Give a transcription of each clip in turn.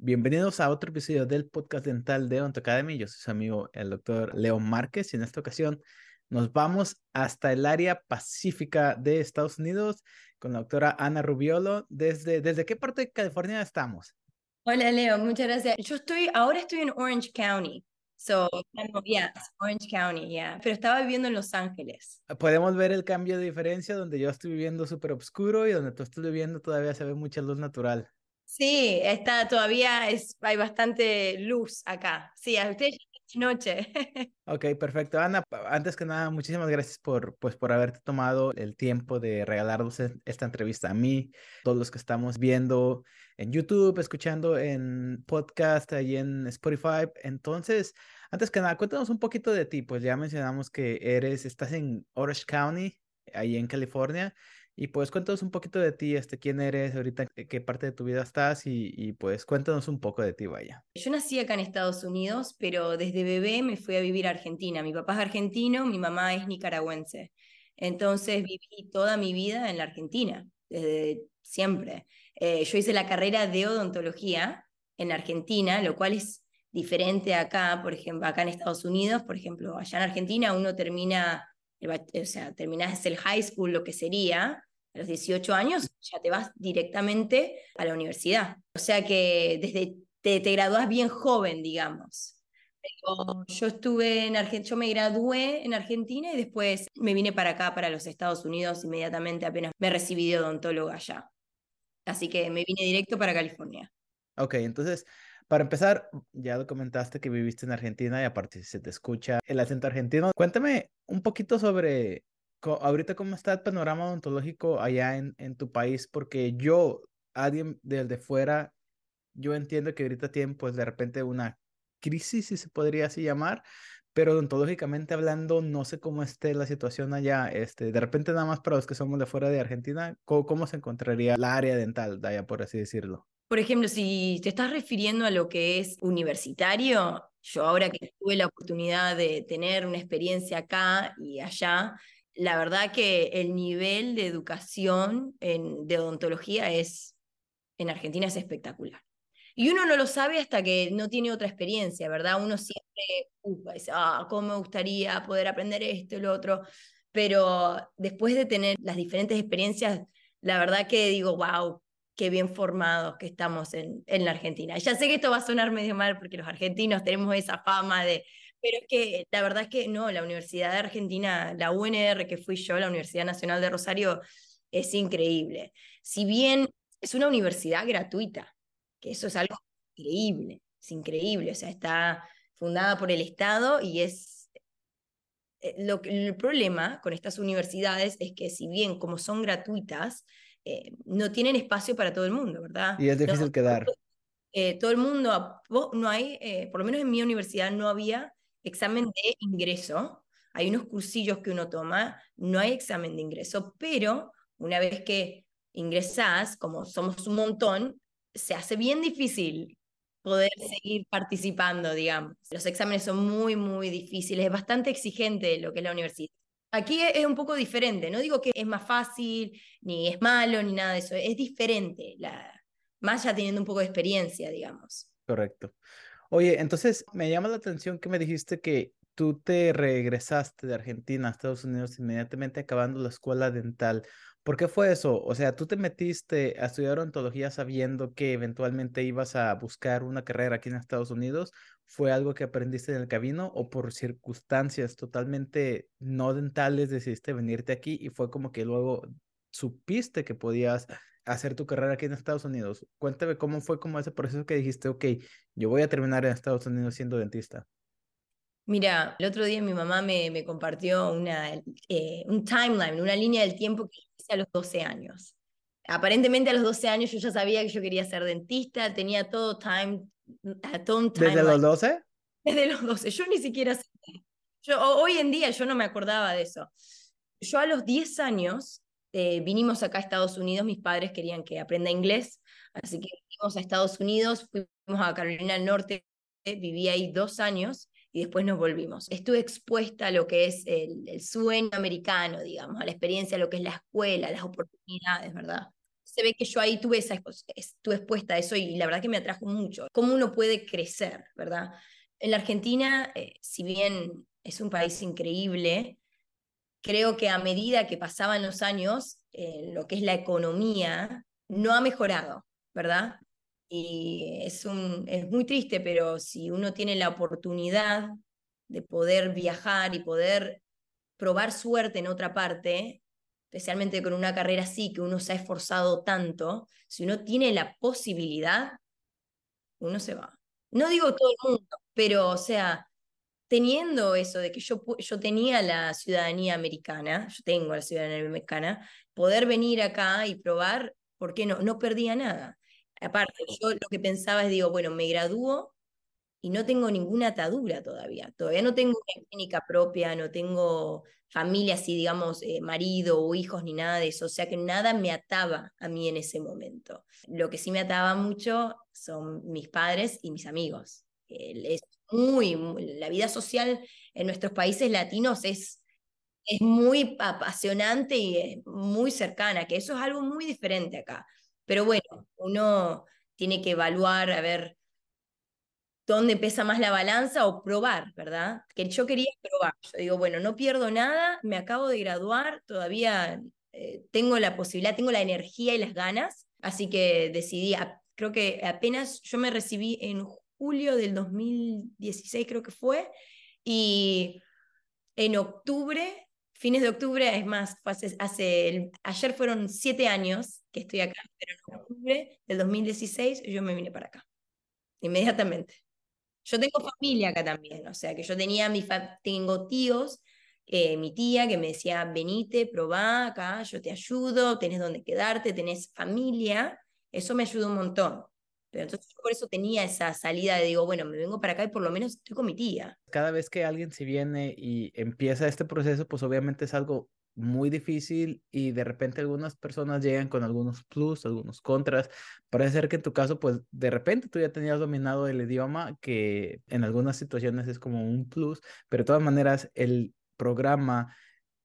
Bienvenidos a otro episodio del podcast dental de Odonto Academy. Yo soy su amigo el doctor Leo Márquez y en esta ocasión nos vamos hasta el área pacífica de Estados Unidos con la doctora Ana Rubiolo. ¿Desde, desde qué parte de California estamos? Hola Leo, muchas gracias. Yo estoy, ahora estoy en Orange County. So, yeah, Orange County, yeah. Pero estaba viviendo en Los Ángeles. Podemos ver el cambio de diferencia donde yo estoy viviendo súper oscuro y donde tú estás viviendo todavía se ve mucha luz natural. Sí, está todavía es, hay bastante luz acá. Sí, a ustedes es noche. Ok, perfecto. Ana, antes que nada, muchísimas gracias por, pues, por haberte tomado el tiempo de regalarnos e, esta entrevista a mí, todos los que estamos viendo en YouTube, escuchando en podcast, y en Spotify. Entonces, antes que nada, cuéntanos un poquito de ti. Pues ya mencionamos que eres, estás en Orange County, ahí en California. Y pues cuéntanos un poquito de ti, este, quién eres ahorita, qué parte de tu vida estás y, y, pues cuéntanos un poco de ti, vaya. Yo nací acá en Estados Unidos, pero desde bebé me fui a vivir a Argentina. Mi papá es argentino, mi mamá es nicaragüense. Entonces viví toda mi vida en la Argentina, desde siempre. Eh, yo hice la carrera de odontología en Argentina, lo cual es diferente acá, por ejemplo, acá en Estados Unidos, por ejemplo, allá en Argentina uno termina, o sea, terminás el high school, lo que sería, a los 18 años ya te vas directamente a la universidad. O sea que desde te, te gradúas bien joven, digamos. yo estuve en Argentina, yo me gradué en Argentina y después me vine para acá, para los Estados Unidos, inmediatamente apenas me recibí de odontóloga allá. Así que me vine directo para California. Ok, entonces, para empezar, ya comentaste que viviste en Argentina y aparte se te escucha el acento argentino. Cuéntame un poquito sobre ahorita cómo está el panorama odontológico allá en, en tu país, porque yo, alguien desde fuera, yo entiendo que ahorita tienen pues de repente una crisis, si se podría así llamar, pero odontológicamente hablando, no sé cómo esté la situación allá. Este, de repente, nada más para los que somos de fuera de Argentina, ¿cómo, cómo se encontraría la área dental de allá, por así decirlo? Por ejemplo, si te estás refiriendo a lo que es universitario, yo ahora que tuve la oportunidad de tener una experiencia acá y allá, la verdad que el nivel de educación en, de odontología es, en Argentina es espectacular. Y uno no lo sabe hasta que no tiene otra experiencia, ¿verdad? Uno siempre dice, ah, ¿cómo me gustaría poder aprender esto y lo otro? Pero después de tener las diferentes experiencias, la verdad que digo, wow, qué bien formados que estamos en, en la Argentina. Ya sé que esto va a sonar medio mal porque los argentinos tenemos esa fama de pero es que la verdad es que no, la Universidad de Argentina, la UNR que fui yo, la Universidad Nacional de Rosario, es increíble. Si bien es una universidad gratuita, que eso es algo increíble, es increíble, o sea, está fundada por el Estado y es... Eh, lo, el problema con estas universidades es que si bien como son gratuitas, eh, no tienen espacio para todo el mundo, ¿verdad? Y es difícil quedar. Eh, todo el mundo, no hay, por lo menos en mi universidad no había examen de ingreso, hay unos cursillos que uno toma, no hay examen de ingreso, pero una vez que ingresás, como somos un montón, se hace bien difícil poder seguir participando, digamos. Los exámenes son muy, muy difíciles, es bastante exigente lo que es la universidad. Aquí es un poco diferente, no digo que es más fácil, ni es malo, ni nada de eso, es diferente, más ya teniendo un poco de experiencia, digamos. Correcto. Oye, entonces me llama la atención que me dijiste que tú te regresaste de Argentina a Estados Unidos inmediatamente acabando la escuela dental. ¿Por qué fue eso? O sea, ¿tú te metiste a estudiar odontología sabiendo que eventualmente ibas a buscar una carrera aquí en Estados Unidos? ¿Fue algo que aprendiste en el camino o por circunstancias totalmente no dentales decidiste venirte aquí y fue como que luego supiste que podías hacer tu carrera aquí en Estados Unidos. Cuéntame cómo fue como ese proceso que dijiste, ok, yo voy a terminar en Estados Unidos siendo dentista. Mira, el otro día mi mamá me, me compartió una, eh, un timeline, una línea del tiempo que hice a los 12 años. Aparentemente a los 12 años yo ya sabía que yo quería ser dentista, tenía todo time, todo ¿Desde los 12? Desde los 12, yo ni siquiera Yo, hoy en día yo no me acordaba de eso. Yo a los 10 años eh, vinimos acá a Estados Unidos, mis padres querían que aprenda inglés, así que vinimos a Estados Unidos, fuimos a Carolina del Norte, viví ahí dos años y después nos volvimos. Estuve expuesta a lo que es el, sueño americano, digamos, a la experiencia, a lo que es la escuela, las oportunidades, ¿verdad? Se ve que yo ahí tuve esa, estuve expuesta a eso y la verdad que me atrajo mucho. Cómo uno puede crecer, ¿verdad? En la Argentina, eh, si bien es un país increíble, creo que a medida que pasaban los años, eh, lo que es la economía no ha mejorado, ¿verdad? Y es, un, es muy triste, pero si uno tiene la oportunidad de poder viajar y poder probar suerte en otra parte, especialmente con una carrera así, que uno se ha esforzado tanto, si uno tiene la posibilidad, uno se va. No digo todo el mundo, pero o sea, teniendo eso de que yo, yo tenía la ciudadanía americana, yo tengo la ciudadanía americana, poder venir acá y probar, ¿por qué no? No perdía nada. Aparte, yo lo que pensaba es, digo, bueno, me gradúo y no tengo ninguna atadura todavía. Todavía no tengo una clínica propia, no tengo familia así, digamos, eh, marido o hijos ni nada de eso. O sea que nada me ataba a mí en ese momento. Lo que sí me ataba mucho son mis padres y mis amigos. Es muy, la vida social en nuestros países latinos es, es muy apasionante y muy cercana, que eso es algo muy diferente acá. Pero bueno, uno tiene que evaluar, a ver dónde pesa más la balanza o probar, ¿verdad? Que yo quería probar. Yo digo, bueno, no pierdo nada, me acabo de graduar, todavía eh, tengo la posibilidad, tengo la energía y las ganas, así que decidí, creo que apenas yo me recibí en julio del 2016, creo que fue, y en octubre, fines de octubre, es más, hace, ayer fueron siete años que estoy acá, pero en octubre del 2016 yo me vine para acá, inmediatamente. Yo tengo familia acá también, o sea que yo tenía mi tengo tíos, eh, mi tía que me decía, venite, probá acá, yo te ayudo, tenés donde quedarte, tenés familia, eso me ayudó un montón. Pero entonces por eso tenía esa salida de digo, bueno, me vengo para acá y por lo menos estoy con mi tía. Cada vez que alguien se viene y empieza este proceso, pues obviamente es algo muy difícil y de repente algunas personas llegan con algunos plus, algunos contras. Parece ser que en tu caso, pues de repente tú ya tenías dominado el idioma, que en algunas situaciones es como un plus, pero de todas maneras el programa,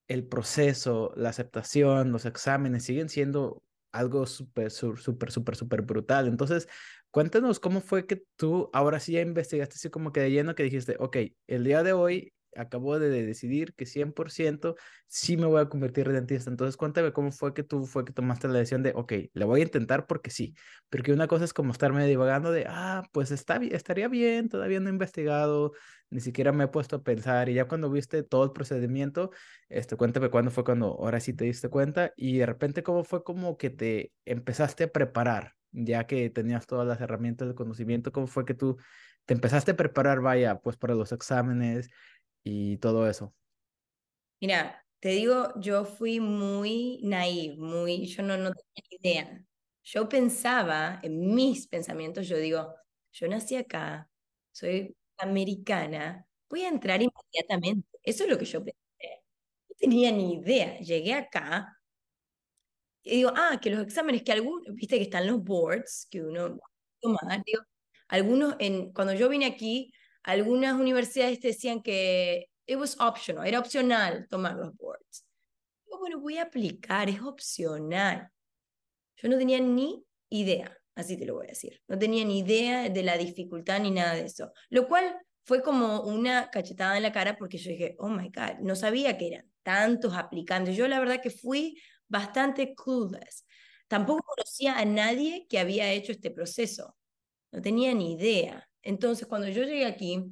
el proceso, la aceptación, los exámenes siguen siendo algo súper, súper, súper, súper brutal. Entonces, cuéntanos cómo fue que tú ahora sí ya investigaste así como que de lleno que dijiste, ok, el día de hoy acabo de decidir que 100% sí me voy a convertir en dentista. Entonces, cuéntame cómo fue que tú fue que tomaste la decisión de, ok, le voy a intentar porque sí. Porque una cosa es como estarme divagando de, ah, pues está estaría bien, todavía no he investigado, ni siquiera me he puesto a pensar. Y ya cuando viste todo el procedimiento, este, cuéntame cuándo fue cuando ahora sí te diste cuenta y de repente cómo fue como que te empezaste a preparar, ya que tenías todas las herramientas de conocimiento, cómo fue que tú te empezaste a preparar, vaya, pues para los exámenes, y todo eso? Mira, te digo, yo fui muy naive, muy, yo no, no tenía idea. Yo pensaba, en mis pensamientos, yo digo, yo nací acá, soy americana, voy a entrar inmediatamente. Eso es lo que yo pensé. No tenía ni idea. Llegué acá y digo, ah, que los exámenes, que algunos, viste que están los boards, que uno toma, digo, algunos, en, cuando yo vine aquí, algunas universidades te decían que it was optional, era opcional tomar los boards. Yo, bueno, voy a aplicar, es opcional. Yo no tenía ni idea, así te lo voy a decir. No tenía ni idea de la dificultad ni nada de eso. Lo cual fue como una cachetada en la cara porque yo dije, oh my God, no sabía que eran tantos aplicantes. Yo la verdad que fui bastante clueless. Tampoco conocía a nadie que había hecho este proceso. No tenía ni idea. Entonces, cuando yo llegué aquí,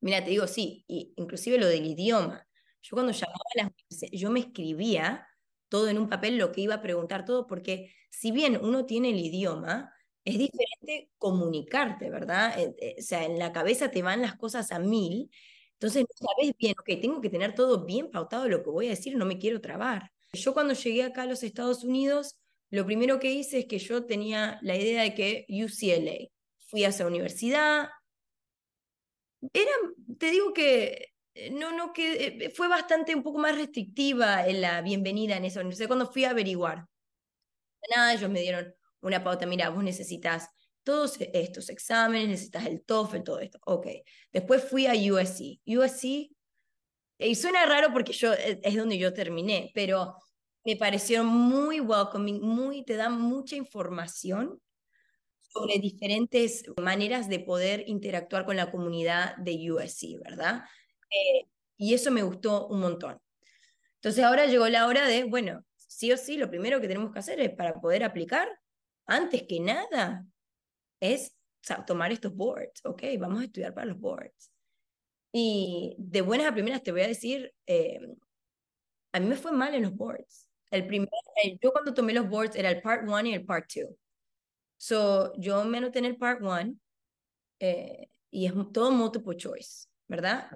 mira, te digo, sí, y inclusive lo del idioma. Yo cuando llamaba a las yo me escribía todo en un papel, lo que iba a preguntar todo, porque si bien uno tiene el idioma, es diferente comunicarte, ¿verdad? Eh, eh, o sea, en la cabeza te van las cosas a mil, entonces no sabes bien, ok, tengo que tener todo bien pautado lo que voy a decir, no me quiero trabar. Yo cuando llegué acá a los Estados Unidos, lo primero que hice es que yo tenía la idea de que UCLA, fui a esa universidad. Era, te digo que eh, no, no, que eh, fue bastante un poco más restrictiva en la bienvenida en esa universidad cuando fui a averiguar. Nada, ellos me dieron una pauta, mira, vos necesitas todos estos exámenes, necesitas el TOEFL, todo esto. Ok. Después fui a USC. USC, y suena raro porque yo, eh, es donde yo terminé, pero me pareció muy welcoming, muy, te dan mucha información sobre diferentes maneras de poder interactuar con la comunidad de USC, ¿verdad? Eh, y eso me gustó un montón. Entonces ahora llegó la hora de, bueno, sí o sí, lo primero que tenemos que hacer es para poder aplicar, antes que nada, es tomar estos boards, ¿ok? Vamos a estudiar para los boards. Y de buenas a primeras te voy a decir, eh, a mí me fue mal en los boards. El primer, yo cuando tomé los boards era el part 1 y el part 2. So, yo me anoté en el part 1 eh, y es todo multiple choice, ¿verdad?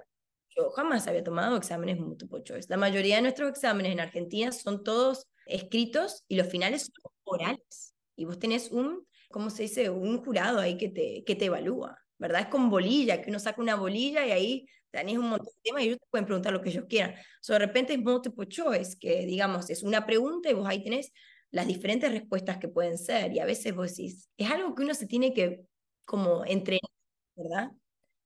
Yo jamás había tomado exámenes multiple choice. La mayoría de nuestros exámenes en Argentina son todos escritos y los finales son orales. Y vos tenés un, ¿cómo se dice? Un jurado ahí que te, que te evalúa, ¿verdad? Es con bolilla, que uno saca una bolilla y ahí tenés un montón de temas y ellos te pueden preguntar lo que ellos quieran. So, de repente es multiple choice, que digamos, es una pregunta y vos ahí tenés las diferentes respuestas que pueden ser. Y a veces vos decís, es algo que uno se tiene que como entrenar, ¿verdad?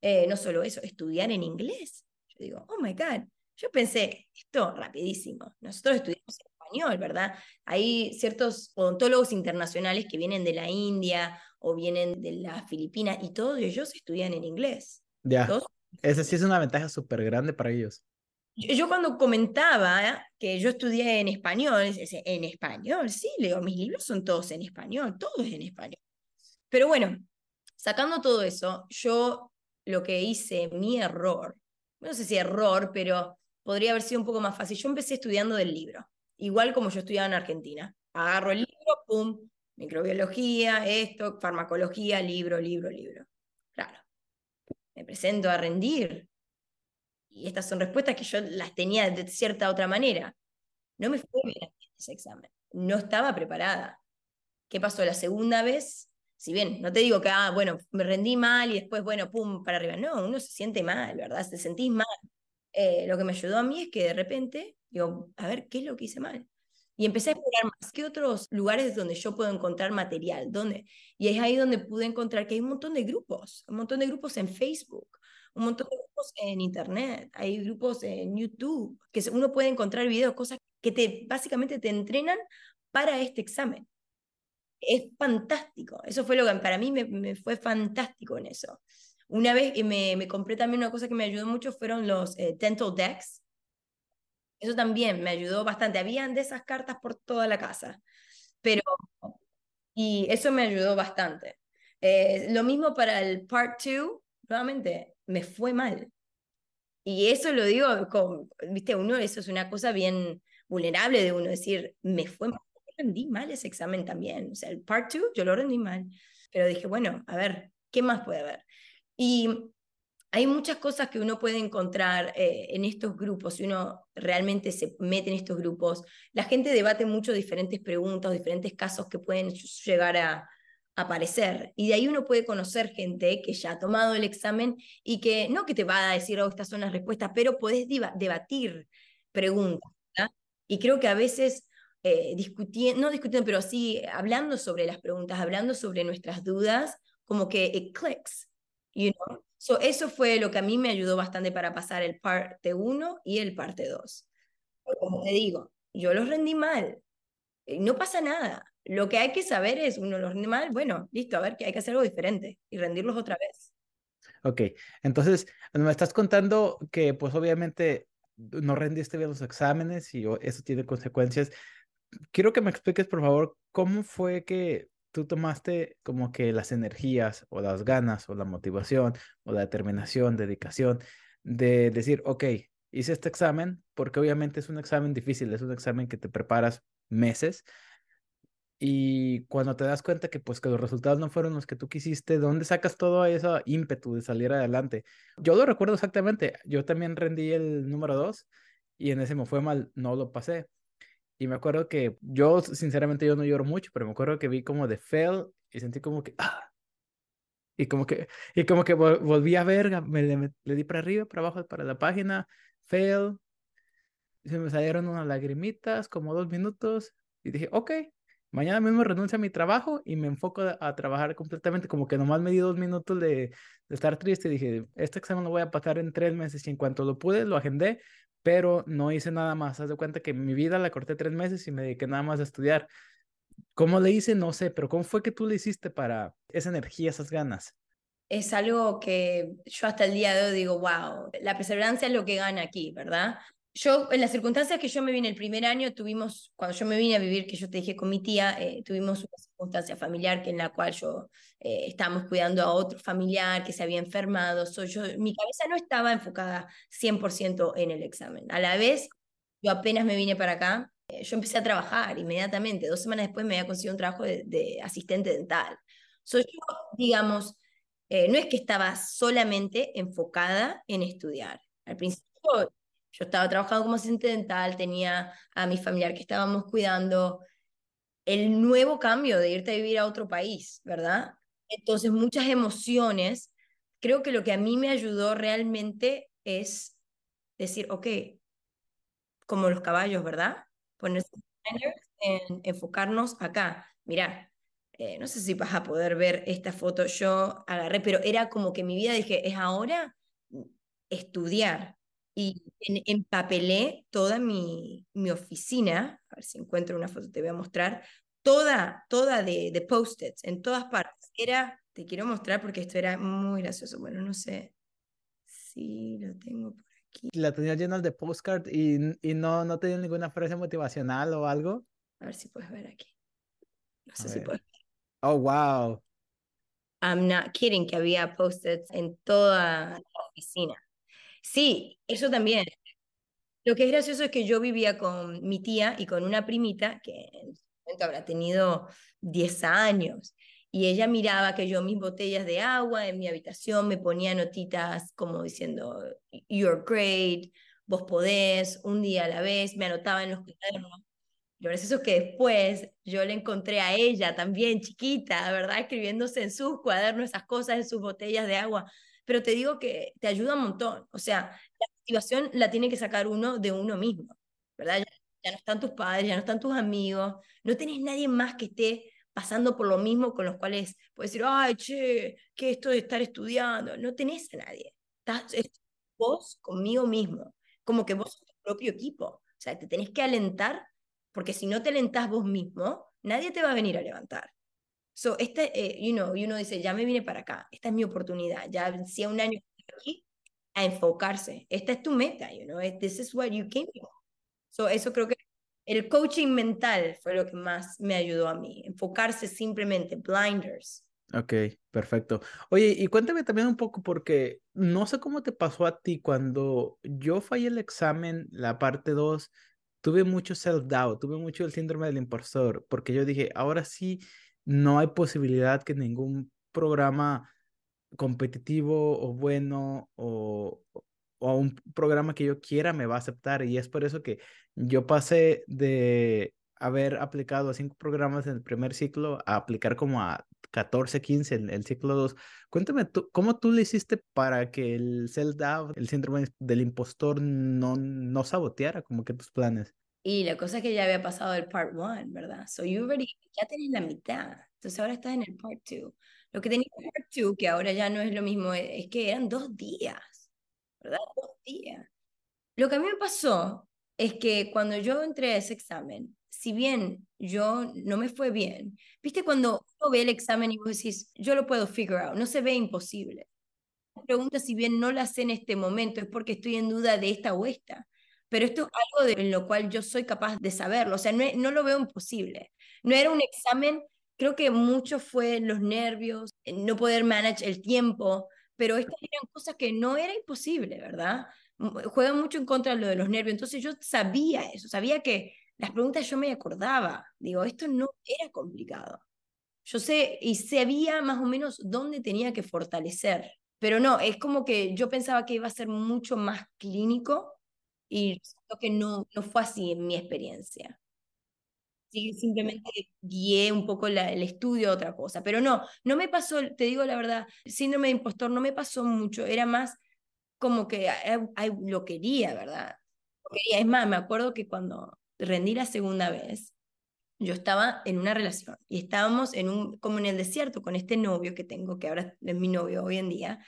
Eh, no solo eso, estudiar en inglés. Yo digo, oh my God, yo pensé, esto rapidísimo. Nosotros estudiamos en español, ¿verdad? Hay ciertos odontólogos internacionales que vienen de la India o vienen de las Filipinas y todos ellos estudian en inglés. Ya. Esa sí es una ventaja súper grande para ellos. Yo, cuando comentaba que yo estudié en español, en español, sí, leo, mis libros son todos en español, todo es en español. Pero bueno, sacando todo eso, yo lo que hice, mi error, no sé si error, pero podría haber sido un poco más fácil. Yo empecé estudiando del libro, igual como yo estudiaba en Argentina. Agarro el libro, pum, microbiología, esto, farmacología, libro, libro, libro. Claro, me presento a rendir. Y estas son respuestas que yo las tenía de cierta otra manera. No me fue bien ese examen. No estaba preparada. ¿Qué pasó la segunda vez? Si bien, no te digo que, ah, bueno, me rendí mal y después, bueno, pum, para arriba. No, uno se siente mal, ¿verdad? Te sentís mal. Eh, lo que me ayudó a mí es que de repente, digo, a ver, ¿qué es lo que hice mal? Y empecé a explorar más. ¿Qué otros lugares donde yo puedo encontrar material? ¿Dónde? Y es ahí donde pude encontrar que hay un montón de grupos, un montón de grupos en Facebook, un montón de grupos en Internet, hay grupos en YouTube, que uno puede encontrar videos, cosas que te, básicamente te entrenan para este examen. Es fantástico. Eso fue lo que para mí me, me fue fantástico en eso. Una vez que me, me, compré también una cosa que me ayudó mucho fueron los eh, dental decks, eso también me ayudó bastante. Habían de esas cartas por toda la casa, pero... Y eso me ayudó bastante. Eh, lo mismo para el part 2, nuevamente, me fue mal. Y eso lo digo con, viste, uno, eso es una cosa bien vulnerable de uno decir, me fue mal, rendí mal ese examen también. O sea, el part 2 yo lo rendí mal. Pero dije, bueno, a ver, ¿qué más puede haber? Y hay muchas cosas que uno puede encontrar eh, en estos grupos, si uno realmente se mete en estos grupos. La gente debate mucho diferentes preguntas, diferentes casos que pueden llegar a, aparecer. Y de ahí uno puede conocer gente que ya ha tomado el examen y que no que te va a decir, oh, estas son las respuestas, pero podés debatir preguntas. Y creo que a veces eh, discutiendo, no discutiendo, pero sí hablando sobre las preguntas, hablando sobre nuestras dudas, como que it clicks, you? So, eso fue lo que a mí me ayudó bastante para pasar el parte 1 y el parte 2. Como te digo, yo los rendí mal. No pasa nada. Lo que hay que saber es, uno los rende mal, bueno, listo, a ver, que hay que hacer algo diferente y rendirlos otra vez. Ok, entonces me estás contando que pues obviamente no rendiste bien los exámenes y eso tiene consecuencias. Quiero que me expliques, por favor, cómo fue que tú tomaste como que las energías o las ganas o la motivación o la determinación, dedicación de decir, ok, hice este examen porque obviamente es un examen difícil, es un examen que te preparas meses y cuando te das cuenta que pues que los resultados no fueron los que tú quisiste, ¿dónde sacas todo ese ímpetu de salir adelante? Yo lo recuerdo exactamente, yo también rendí el número dos y en ese me fue mal, no lo pasé. Y me acuerdo que yo, sinceramente, yo no lloro mucho, pero me acuerdo que vi como de fail y sentí como que, ah. Y como que, y como que volví a ver, me, le, di para arriba, para abajo, para la página, fail. Y se me salieron unas lagrimitas, como dos minutos. Y dije, ok, mañana mismo renuncio a mi trabajo y me enfoco a, trabajar completamente. Como que nomás me di dos minutos de, de estar triste. Y dije, este examen lo voy a pasar en tres meses. Y en cuanto lo pude, lo agendé pero no hice nada más. Haz de cuenta que mi vida la corté tres meses y me dediqué nada más a estudiar. ¿Cómo le hice? No sé, pero ¿cómo fue que tú le hiciste para esa energía, esas ganas? Es algo que yo hasta el día de hoy digo, wow, la perseverancia es lo que gana aquí, ¿verdad? Yo, en las circunstancias que yo me vine el primer año, tuvimos, cuando yo me vine a vivir, que yo te dije con mi tía, eh, tuvimos una circunstancia familiar que en la cual yo eh, estábamos cuidando a otro familiar que se había enfermado. So, yo, mi cabeza no estaba enfocada 100% en el examen. A la vez, yo apenas me vine para acá, eh, yo empecé a trabajar inmediatamente. Dos semanas después me había conseguido un trabajo de, de asistente dental. So, yo, digamos, no es que estaba solamente enfocada en estudiar. Al principio yo estaba trabajando como asistente dental, tenía a mi familiar que estábamos cuidando. El nuevo cambio de irte a vivir a otro país, ¿verdad? Entonces, muchas emociones. Creo que lo que a mí me ayudó realmente es decir, ok, como los caballos, ¿verdad? Ponerse en enfocarnos acá. Mira, eh, no sé si vas a poder ver esta foto, yo agarré, pero era como que mi vida dije, es ahora estudiar, y empapelé toda mi, mi oficina, a ver si encuentro una foto, te voy a mostrar, toda, toda de, de post-its, en todas partes. Era, te quiero mostrar porque esto era muy gracioso. Bueno, no sé si lo tengo por aquí. ¿La tenía llena de postcard y, y no, no tenía ninguna frase motivacional o algo? A ver si puedes ver aquí. No sé si puedes ver. Oh, wow. I'm not kidding que había post-its en toda la oficina. Sí, eso también. Lo que es gracioso es que yo vivía con mi tía y con una primita que en momento habrá tenido 10 años. Y ella miraba que yo mis botellas de agua en mi habitación me ponía notitas como diciendo, you're great, vos podés, un día a la vez, me anotaba en los cuadernos. Lo gracioso es que después yo le encontré a ella también chiquita, ¿verdad? Escribiéndose en sus cuadernos esas cosas, en sus botellas de agua pero te digo que te ayuda un montón. O sea, la motivación la tiene que sacar uno de uno mismo, ¿verdad? Ya, no están tus padres, ya no están tus amigos, no tenés nadie más que esté pasando por lo mismo con los cuales puedes decir, ay, che, ¿qué esto de estar estudiando? No tenés a nadie. Estás, vos conmigo mismo, como que vos sos tu propio equipo. O sea, te tenés que alentar, porque si no te alentás vos mismo, nadie te va a venir a levantar. So, este, eh, you know, y uno dice, ya me vine para acá, esta es mi oportunidad, ya hacía un año aquí, a enfocarse. Esta es tu meta, you know, this is what you came for. So, eso creo que el coaching mental fue lo que más me ayudó a mí, enfocarse simplemente, blinders. Ok, perfecto. Oye, y cuéntame también un poco porque no sé cómo te pasó a ti cuando yo fallé el examen, la parte 2, tuve mucho self-doubt, tuve mucho el síndrome del impostor, porque yo dije, ahora sí, no hay posibilidad que ningún programa competitivo o bueno o, o un programa que yo quiera me va a aceptar. Y es por eso que yo pasé de haber aplicado a cinco programas en el primer ciclo a aplicar como a 14, 15 en el ciclo 2. Cuéntame tú, ¿cómo tú le hiciste para que el self-doubt, el síndrome del impostor no, no saboteara como que tus planes? Y la cosa es que ya había pasado el part one, ¿verdad? So you already, ya tenés la mitad. Entonces ahora estás en el part two. Lo que tenía el part two, que ahora ya no es lo mismo, es que eran dos días, ¿verdad? Dos días. Lo que a mí me pasó es que cuando yo entré a ese examen, si bien yo no me fue bien, viste cuando uno ve el examen y vos decís, yo lo puedo figure out, no se ve imposible. La pregunta, si bien no la sé en este momento, es porque estoy en duda de esta o esta pero esto es algo de, en lo cual yo soy capaz de saberlo, o sea, no, no lo veo imposible. No era un examen, creo que mucho fue los nervios, no poder manage el tiempo, pero estas eran cosas que no era imposible, ¿verdad? Juega mucho en contra de lo de los nervios, entonces yo sabía eso, sabía que las preguntas yo me acordaba, digo, esto no era complicado. Yo sé y sabía más o menos dónde tenía que fortalecer, pero no, es como que yo pensaba que iba a ser mucho más clínico y creo que no, no fue así en mi experiencia. Sí, simplemente guié un poco la, el estudio a otra cosa. Pero no, no me pasó, te digo la verdad, síndrome de impostor no me pasó mucho, era más como que lo quería, ¿verdad? Lo quería. Es más, me acuerdo que cuando rendí la segunda vez, yo estaba en una relación y estábamos en un, como en el desierto con este novio que tengo, que ahora es mi novio hoy en día,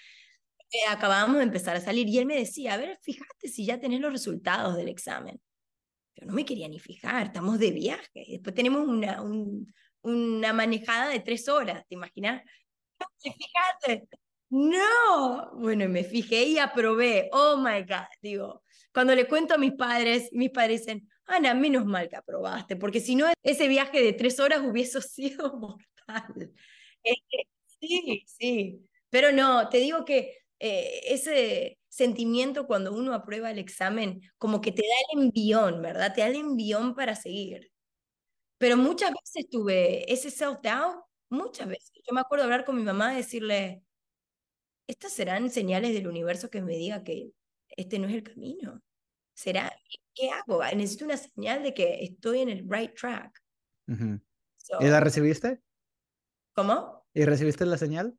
eh, acabábamos de empezar a salir y él me decía, a ver, fíjate si ya tenés los resultados del examen. Pero no me quería ni fijar, estamos de viaje. Después tenemos una, una manejada de tres horas, ¿te imaginas? Fíjate, no. Bueno, me fijé y aprobé. Oh my God. Digo, cuando le cuento a mis padres, mis padres dicen, Ana, menos mal que aprobaste, porque si no, ese viaje de tres horas hubiese sido mortal. sí, sí. Pero no, te digo que eh, ese sentimiento cuando uno aprueba el examen, como que te da el envión, ¿verdad? Te da el envión para seguir. Pero muchas veces tuve ese self-doubt, muchas veces. Yo me acuerdo hablar con mi mamá y decirle, estas serán señales del universo que me diga que este no es el camino. ¿Será? ¿Qué hago? Necesito una señal de que estoy en el right track. ¿Y la recibiste? ¿Cómo? ¿Y recibiste la señal?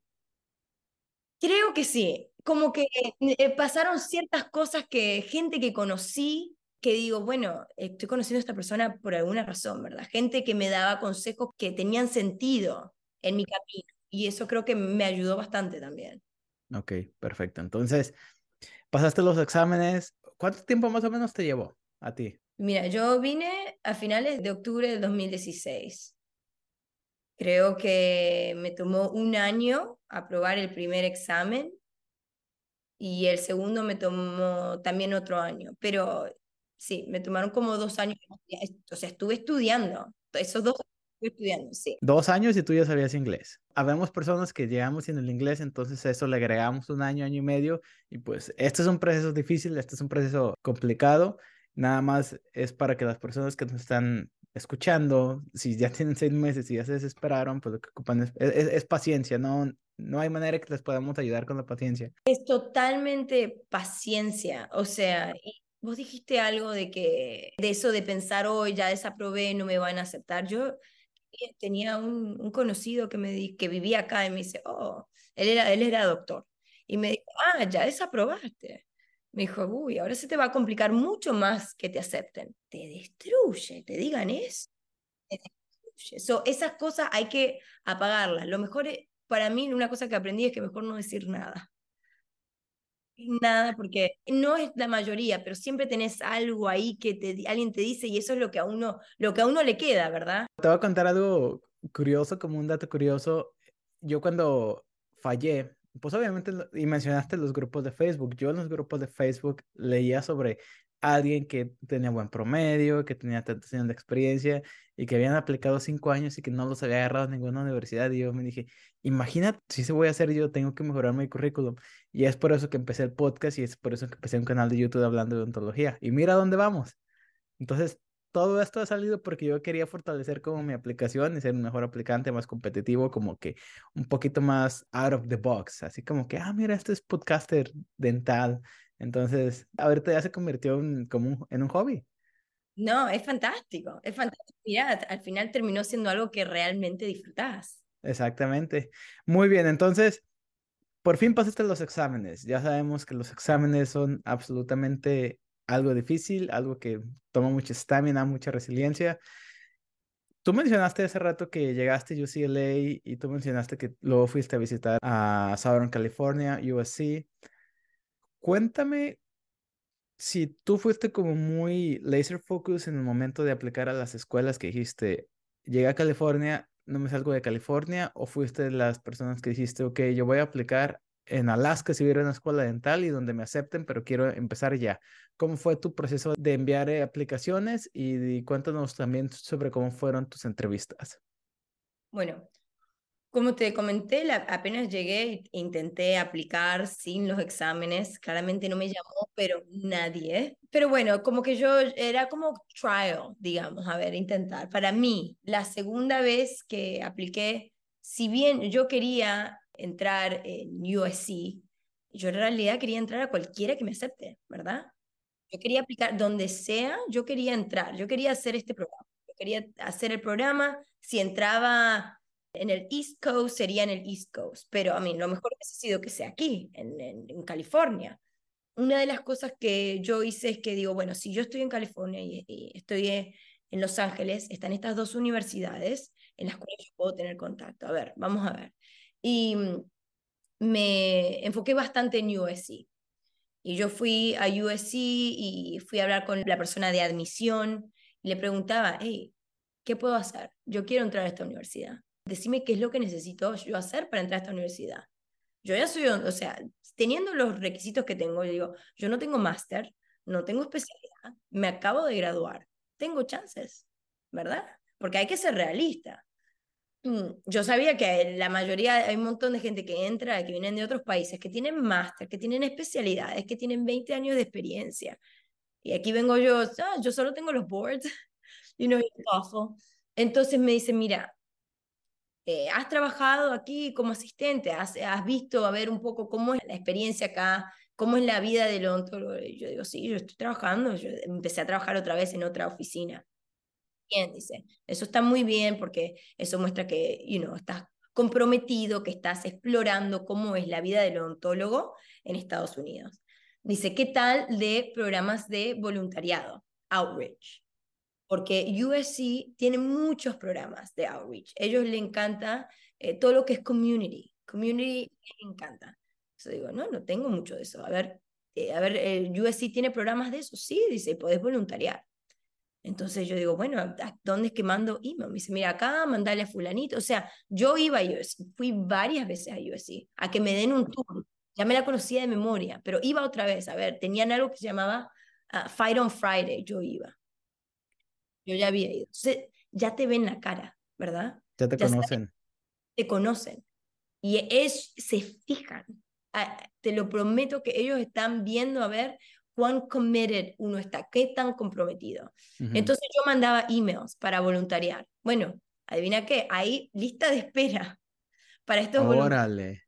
Creo que sí. Como que eh, pasaron ciertas cosas que gente que conocí, que digo, bueno, estoy conociendo a esta persona por alguna razón, ¿verdad? Gente que me daba consejos que tenían sentido en mi camino. Y eso creo que me ayudó bastante también. Ok, perfecto. Entonces, pasaste los exámenes. ¿Cuánto tiempo más o menos te llevó a ti? Mira, yo vine a finales de octubre del 2016. Creo que me tomó un año aprobar el primer examen y el segundo me tomó también otro año, pero sí, me tomaron como dos años, o sea, estuve estudiando, esos dos estudiando, sí. Dos años y tú ya sabías inglés. Habemos personas que llegamos sin el inglés, entonces a eso le agregamos un año, año y medio, y pues este es un proceso difícil, este es un proceso complicado, nada más es para que las personas que nos están escuchando, si ya tienen seis meses y ya se desesperaron, pues lo que ocupan es, es, paciencia, no, no hay manera que les podamos ayudar con la paciencia. Es totalmente paciencia, o sea, vos dijiste algo de que, de eso de pensar, hoy ya desaprobé, no me van a aceptar. Yo tenía un, conocido que, me que vivía acá y me dice, oh, él era, él era doctor. Y me dijo, ah, ya desaprobaste. Me dijo, uy, ahora se te va a complicar mucho más que te acepten. Te destruye, te digan eso. Te destruye. esas cosas hay que apagarlas. Lo mejor, para mí, una cosa que aprendí es que mejor no decir nada. Nada, porque no es la mayoría, pero siempre tenés algo ahí que te, alguien te dice y eso es lo que a uno, lo que a uno le queda, ¿verdad? Te voy a contar algo curioso, como un dato curioso. Yo cuando fallé, pues obviamente, y mencionaste los grupos de Facebook. Yo en los grupos de Facebook leía sobre alguien que tenía buen promedio, que tenía tantos años de experiencia y que habían aplicado cinco años y que no los había agarrado en ninguna universidad. Y yo me dije, imagínate, si se voy a hacer yo, tengo que mejorar mi currículum. Y es por eso que empecé el podcast y es por eso que empecé un canal de YouTube hablando de ontología. Y mira dónde vamos. Entonces, todo esto ha salido porque yo quería fortalecer como mi aplicación y ser un mejor aplicante, más competitivo, como que un poquito más out of the box, así como que, ah, mira, este es podcaster dental. Entonces, ahorita ya se convirtió en, como en un hobby. No, es fantástico, es fantástico. Mira, al final terminó siendo algo que realmente disfrutas. Exactamente. Muy bien, entonces, por fin pasaste los exámenes. Ya sabemos que los exámenes son absolutamente algo difícil, algo que toma mucha estamina, mucha resiliencia. Tú mencionaste hace rato que llegaste a UCLA y tú mencionaste que luego fuiste a visitar a Southern California, USC. Cuéntame si tú fuiste como muy laser focus en el momento de aplicar a las escuelas que dijiste, llegué a California, no me salgo de California, o fuiste de las personas que dijiste, ok, yo voy a aplicar en Alaska si hubiera una escuela dental y donde me acepten, pero quiero empezar ya. ¿Cómo fue tu proceso de enviar eh, aplicaciones y, cuéntanos también sobre cómo fueron tus entrevistas? Bueno, como te comenté, apenas llegué, intenté aplicar sin los exámenes. Claramente no me llamó, pero nadie. Pero bueno, como que yo era como trial, digamos, a ver, intentar. Para mí, la segunda vez que apliqué, si bien yo quería entrar en USC, yo en realidad quería entrar a cualquiera que me acepte, ¿verdad? Yo quería aplicar donde sea, yo quería entrar, yo quería hacer este programa, yo quería hacer el programa, si entraba en el East Coast sería en el East Coast, pero a mí lo mejor hubiese sido que sea aquí, en, en, California. Una de las cosas que yo hice es que digo, bueno, si yo estoy en California y, y estoy en Los Ángeles, están estas dos universidades en las cuales yo puedo tener contacto. A ver, vamos a ver. Y mm, me enfoqué bastante en USC. Y yo fui a USC y fui a hablar con la persona de admisión y le preguntaba, hey, ¿qué puedo hacer? Yo quiero entrar a esta universidad. Decime qué es lo que necesito yo hacer para entrar a esta universidad. Yo ya soy, o sea, teniendo los requisitos que tengo, yo digo, yo no tengo máster, no tengo especialidad, me acabo de graduar, tengo chances, ¿verdad? Porque hay que ser realista. Mm, yo sabía que la mayoría, hay un montón de gente que entra, que vienen de otros países, que tienen máster, que tienen especialidades, que tienen 20 años de experiencia. Y aquí vengo yo, ah, yo solo tengo los boards, y no TOEFL. Entonces me dice, mira, eh, has trabajado aquí como asistente, has, has visto a ver un poco cómo es la experiencia acá, cómo es la vida del odontólogo. Y yo digo, sí, yo estoy trabajando, yo empecé a trabajar otra vez en otra oficina bien, dice. Eso está muy bien porque eso muestra que, you know, estás comprometido, que estás explorando cómo es la vida del odontólogo en Estados Unidos. Dice, ¿qué tal de programas de voluntariado, outreach? Porque USC tiene muchos programas de outreach. Ellos le encanta eh, todo lo que es community. Community les encanta. Yo digo, no, no tengo mucho de eso. A ver, eh, a ver, el USC tiene programas de eso. Sí, dice, podés voluntariar. Entonces yo digo, bueno, ¿dónde es que mando email? Me dice, mira, acá, mandale a fulanito. O sea, yo iba a USC, fui varias veces a USC, a que me den un tour. Ya me la conocía de memoria, pero iba otra vez. A ver, tenían algo que se llamaba ah, Fight on Friday, yo iba. Yo ya había ido. Entonces, ya te ven la cara, ¿verdad? Ya te conocen. te conocen. Y es, se fijan. Ah, te lo prometo que ellos están viendo a ver cuán committed uno está, qué tan comprometido. Entonces yo mandaba emails para voluntariar. Bueno, adivina qué, hay lista de espera para estos Órale.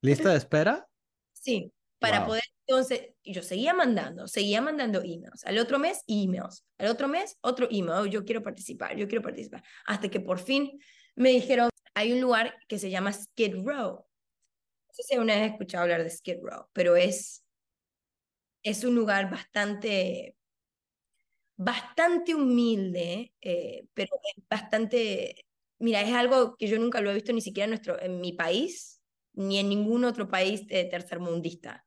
¿Lista de espera? Sí, para poder entonces, yo seguía mandando, seguía mandando emails. Al otro mes, emails. Al otro mes, otro email. Yo quiero participar, yo quiero participar. Hasta que por fin me dijeron, hay un lugar que se llama Skid Row. No sé si alguna vez escuchado hablar de Skid Row, pero es es un lugar bastante, bastante humilde, eh, pero bastante, mira, es algo que yo nunca lo he visto ni siquiera en, nuestro, en mi país, ni en ningún otro país tercermundista.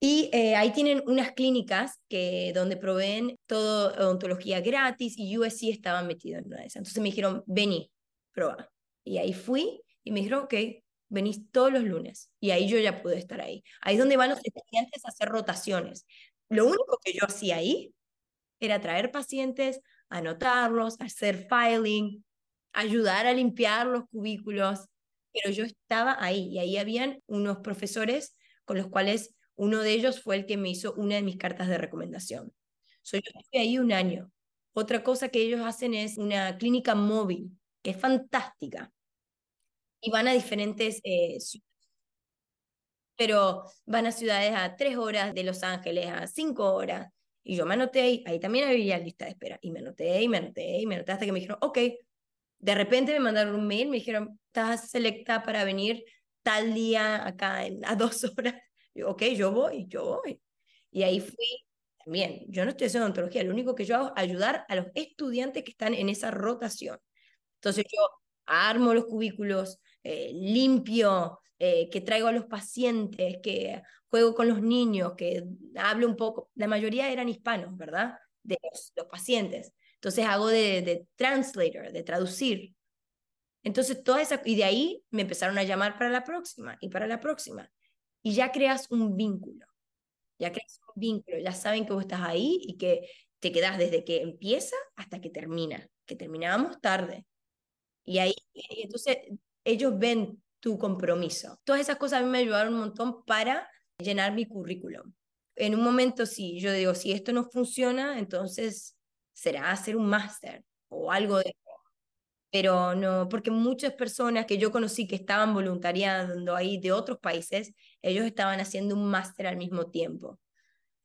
Y eh, ahí tienen unas clínicas que, donde proveen todo odontología gratis y USC estaba metido en una de esas. Entonces me dijeron, vení, prueba. Y ahí fui y me dijeron, ok, venís todos los lunes y ahí yo ya pude estar ahí. Ahí es donde van los estudiantes a hacer rotaciones. Lo único que yo hacía ahí era traer pacientes, anotarlos, hacer filing, ayudar a limpiar los cubículos, pero yo estaba ahí y ahí habían unos profesores con los cuales uno de ellos fue el que me hizo una de mis cartas de recomendación. Soy yo estuve ahí un año. Otra cosa que ellos hacen es una clínica móvil, que es fantástica y van a diferentes eh, ciudades. Pero van a ciudades a tres horas de Los Ángeles, a cinco horas. Y yo me anoté ahí, ahí también había lista de espera. Y me anoté, y me anoté, y me anoté hasta que me dijeron, ok. De repente me mandaron un mail, me dijeron, estás selecta para venir tal día acá a dos horas. Yo, ok, yo voy, yo voy. Y ahí fui también. Yo no estoy haciendo ontología, lo único que yo hago es ayudar a los estudiantes que están en esa rotación. Entonces yo armo los cubículos, eh, limpio, eh, que traigo a los pacientes, que juego con los niños, que hablo un poco. La mayoría eran hispanos, ¿verdad? De los, pacientes. Entonces hago de, de, translator, de traducir. Entonces, toda esa, y de ahí me empezaron a llamar para la próxima y para la próxima. Y ya creas un vínculo. Ya creas un vínculo. Ya saben que vos estás ahí y que te quedas desde que empieza hasta que termina. Que terminábamos tarde. Y ahí, entonces ellos ven tu compromiso. Todas esas cosas a mí me ayudaron un montón para llenar mi currículum. En un momento, si yo digo, si esto no funciona, entonces será hacer un máster o algo de... Pero no, porque muchas personas que yo conocí que estaban voluntariando ahí de otros países, ellos estaban haciendo un máster al mismo tiempo.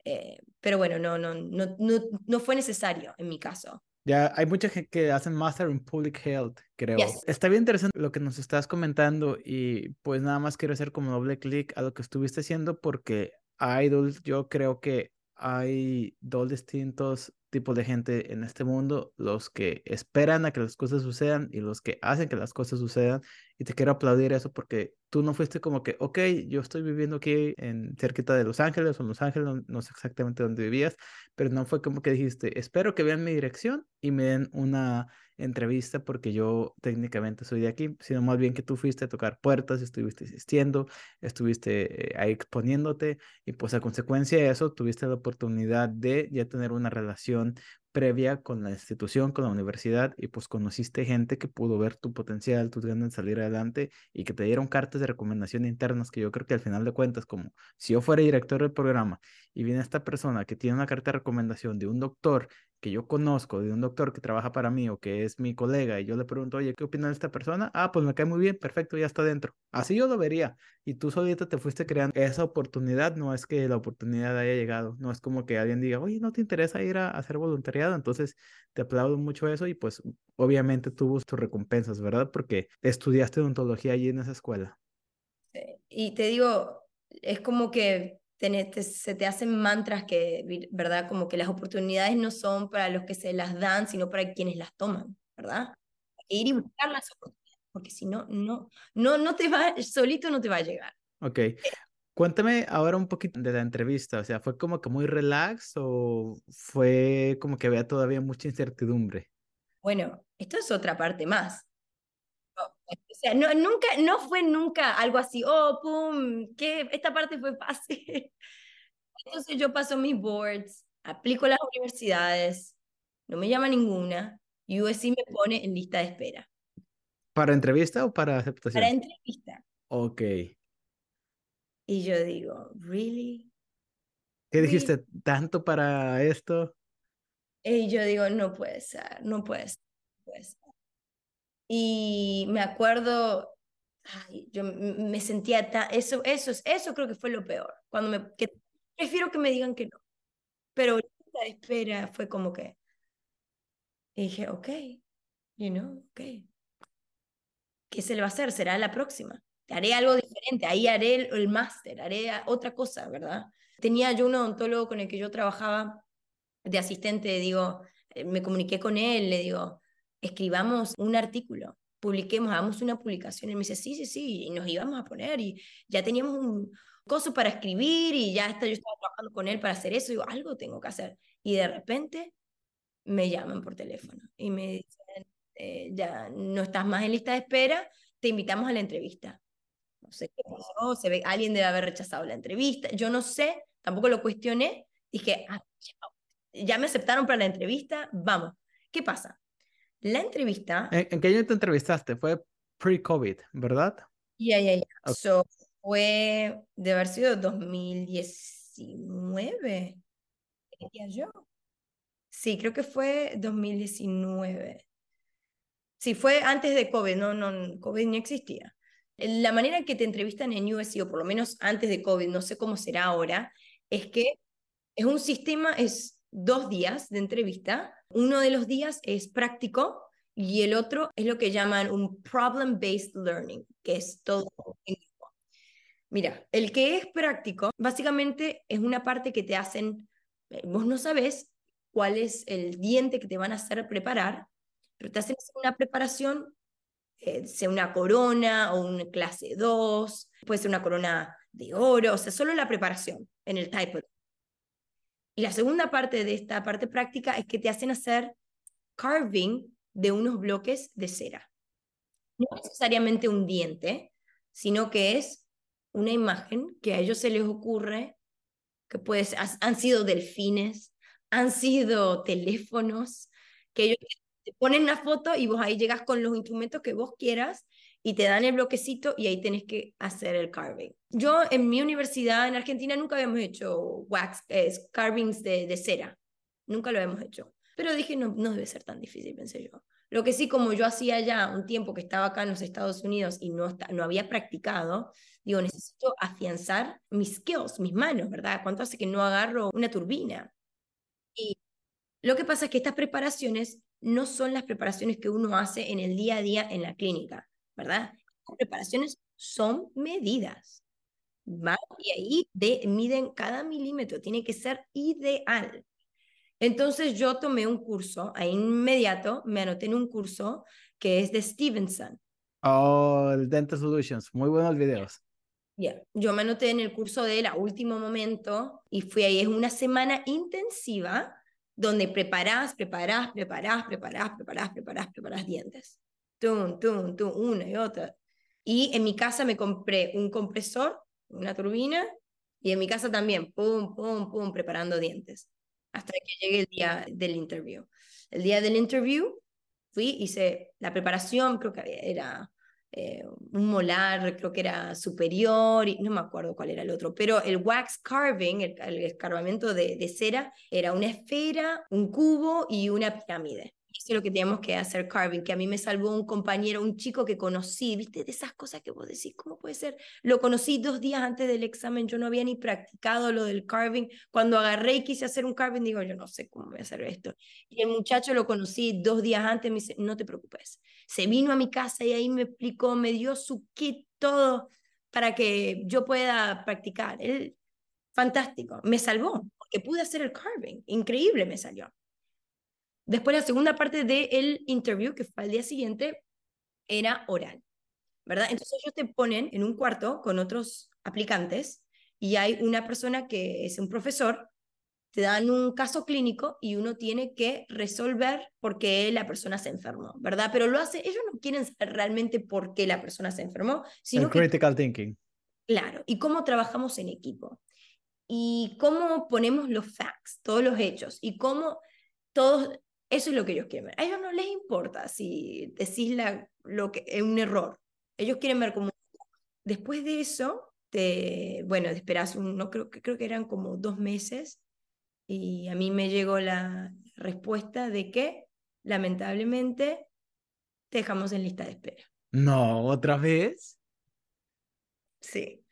Eh, pero bueno, no, no, no, no, no fue necesario en mi caso. Ya hay mucha gente que hacen Master in Public Health, creo. Está bien interesante lo que nos estás comentando y pues nada más quiero hacer como doble clic a lo que estuviste haciendo porque Idol, yo creo que hay dos distintos tipos de gente en este mundo, los que esperan a que las cosas sucedan y los que hacen que las cosas sucedan. Y te quiero aplaudir eso porque tú no fuiste como que, ok, yo estoy viviendo aquí en cerquita de Los Ángeles o Los Ángeles, no, no sé exactamente dónde vivías, pero no fue como que dijiste, espero que vean mi dirección y me den una entrevista porque yo técnicamente soy de aquí, sino más bien que tú fuiste a tocar puertas, estuviste asistiendo, estuviste eh, ahí exponiéndote y pues a consecuencia de eso tuviste la oportunidad de ya tener una relación previa con la institución, con la universidad y pues conociste gente que pudo ver tu potencial, tus ganas de salir adelante y que te dieron cartas de recomendación internas que yo creo que al final de cuentas, como si yo fuera director del programa y viene esta persona que tiene una carta de recomendación de un doctor que yo conozco, de un doctor que trabaja para mí o que es mi colega y yo le pregunto, oye, ¿qué opina de esta persona? Ah, pues me cae muy bien, perfecto, ya está dentro. Así yo lo vería. Y tú solita te fuiste creando esa oportunidad, no es que la oportunidad haya llegado, no es como que alguien diga, oye, ¿no te interesa ir a hacer voluntariado? Entonces, te aplaudo mucho eso y pues obviamente tuvo tus recompensas, ¿verdad? Porque estudiaste odontología allí en esa escuela. Y te digo, es como que se te hacen mantras que, ¿verdad? Como que las oportunidades no son para los que se las dan, sino para quienes las toman, ¿verdad? Hay que ir y buscar las oportunidades, porque si no, no, no, no te va, solito no te va a llegar. Ok. Cuéntame ahora un poquito de la entrevista, o sea, ¿fue como que muy relax o fue como que había todavía mucha incertidumbre? Bueno, esto es otra parte más. O sea, no, nunca, no fue nunca algo así, oh, pum, que esta parte fue fácil. Entonces yo paso mis boards, aplico a las universidades, no me llama ninguna, y USC me pone en lista de espera. ¿Para entrevista o para aceptación? Para entrevista. Ok. Y yo digo, ¿really? ¿Qué dijiste? ¿Tanto para esto? Y yo digo, no puede ser, no puede ser, no puede ser. Y me acuerdo, ay, yo me sentía tan, eso, eso, eso creo que fue lo peor, cuando me, que, prefiero que me digan que no, pero la espera fue como que, dije, ok, you know, ok, ¿qué se le va a hacer? Será la próxima, haré algo diferente, ahí haré el, el máster, haré otra cosa, ¿verdad? Tenía yo un odontólogo con el que yo trabajaba de asistente, digo, eh, me comuniqué con él, le digo, escribamos un artículo, publiquemos, hagamos una publicación. Y me dice, sí, sí, sí, y nos íbamos a poner y ya teníamos un coso para escribir y ya está, yo estaba trabajando con él para hacer eso, y digo, algo tengo que hacer. Y de repente me llaman por teléfono y me dicen, eh, ya no estás más en lista de espera, te invitamos a la entrevista. No sé qué pasó, se ve, alguien debe haber rechazado la entrevista, yo no sé, tampoco lo cuestioné, dije, ah, ya me aceptaron para la entrevista, vamos. ¿Qué pasa? La entrevista. ¿En, qué año te entrevistaste? Fue pre-COVID, ¿verdad? Ya, ya, ya. fue de haber sido 2019, diría yo. Sí, creo que fue 2019. Sí, fue antes de COVID, no, no, COVID no existía. La manera que te entrevistan en USC, o por lo menos antes de COVID, no sé cómo será ahora, es que es un sistema, es dos días de entrevista. Uno de los días es práctico y el otro es lo que llaman un problem-based learning, que es todo en grupo. Mira, el que es práctico, básicamente es una parte que te hacen, eh, vos no sabes cuál es el diente que te van a hacer preparar, pero te hacen una preparación, eh, sea una corona o una clase 2, puede ser una corona de oro, o sea, solo la preparación en el type y la segunda parte de esta parte práctica es que te hacen hacer carving de unos bloques de cera. No necesariamente un diente, sino que es una imagen que a ellos se les ocurre, que pues han sido delfines, han sido teléfonos, que ellos te ponen una foto y vos ahí llegas con los instrumentos que vos quieras y te dan el bloquecito y ahí tenés que hacer el carving. Yo en mi universidad en Argentina nunca habíamos hecho wax, carvings de, cera, nunca lo habíamos hecho. Pero dije, no, no debe ser tan difícil, pensé yo. Lo que sí, como yo hacía ya un tiempo que estaba acá en los Estados Unidos y no, no había practicado, digo, necesito afianzar mis skills, mis manos, ¿verdad? ¿Cuánto hace que no agarro una turbina? Y lo que pasa es que estas preparaciones no son las preparaciones que uno hace en el día a día en la clínica. ¿Verdad? Las preparaciones son medidas. Y ahí de, miden cada milímetro, tiene que ser ideal. Entonces yo tomé un curso, ahí inmediato me anoté en un curso que es de Stevenson. Oh, el Dental Solutions, muy buenos videos. Ya, Yo me anoté en el curso de él a último momento y fui ahí. Es una semana intensiva donde preparás, preparás, preparás, preparás, preparás, preparás, preparás dientes. Tum, tum, tum, una y otra. Y en mi casa me compré un compresor, una turbina, y en mi casa también, pum, pum, pum, preparando dientes. Hasta que llegue el día del interview. El día del interview fui, hice la preparación, creo que era eh, un molar, creo que era superior, y no me acuerdo cuál era el otro, pero el wax carving, el, el escarbamiento de, de, cera, era una esfera, un cubo y una pirámide. Lo que teníamos que hacer carving, que a mí me salvó un compañero, un chico que conocí, viste, de esas cosas que vos decís, ¿cómo puede ser? Lo conocí dos días antes del examen, yo no había ni practicado lo del carving. Cuando agarré y quise hacer un carving, digo, yo no sé cómo voy a hacer esto. Y el muchacho lo conocí dos días antes, me dice, no te preocupes. Se vino a mi casa y ahí me explicó, me dio su kit, todo, para que yo pueda practicar. Él, fantástico, me salvó, porque pude hacer el carving, increíble me salió. Después la segunda parte del interview, que fue al día siguiente, era oral, ¿verdad? Entonces ellos te ponen en un cuarto con otros aplicantes y hay una persona que es un profesor, te dan un caso clínico y uno tiene que resolver por qué la persona se enfermó, ¿verdad? Pero lo hace, ellos no quieren saber realmente por qué la persona se enfermó, sino El critical thinking. Claro, y cómo trabajamos en equipo. Y cómo ponemos los facts, todos los hechos, y cómo todos eso es lo que ellos quieren ver. A ellos no les importa si decís la, lo que es un error. Ellos quieren ver como... Después de eso, te, bueno, esperas un, no creo, creo que eran como dos meses y a mí me llegó la respuesta de que lamentablemente te dejamos en lista de espera. No, otra vez. Sí.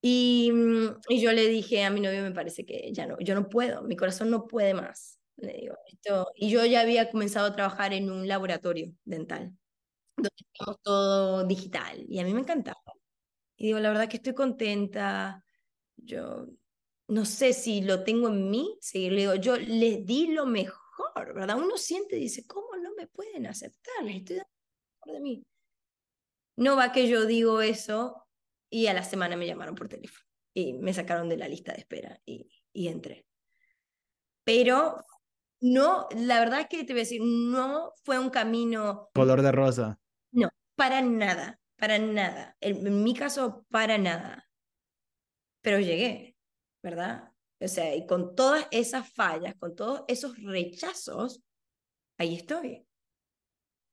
Y, mm, y yo le dije a mi novio, me parece que ya no, yo no puedo, mi corazón no puede más le digo, esto, y yo ya había comenzado a trabajar en un laboratorio dental, donde estamos todo digital, y a mí me encantaba. Y digo, la verdad que estoy contenta, yo no sé si lo tengo en mí, seguir, le digo, yo les di lo mejor, ¿verdad? Uno siente y dice, ¿cómo no me pueden aceptar? Les estoy dando lo mejor de mí. No va que yo digo eso y a la semana me llamaron por teléfono y me sacaron de la lista de espera y, y entré. Pero no, la verdad que te voy a decir, no fue un camino... Color de rosa. No, para nada, para nada. En, mi caso, para nada. Pero llegué, ¿verdad? O sea, y con todas esas fallas, con todos esos rechazos, ahí estoy.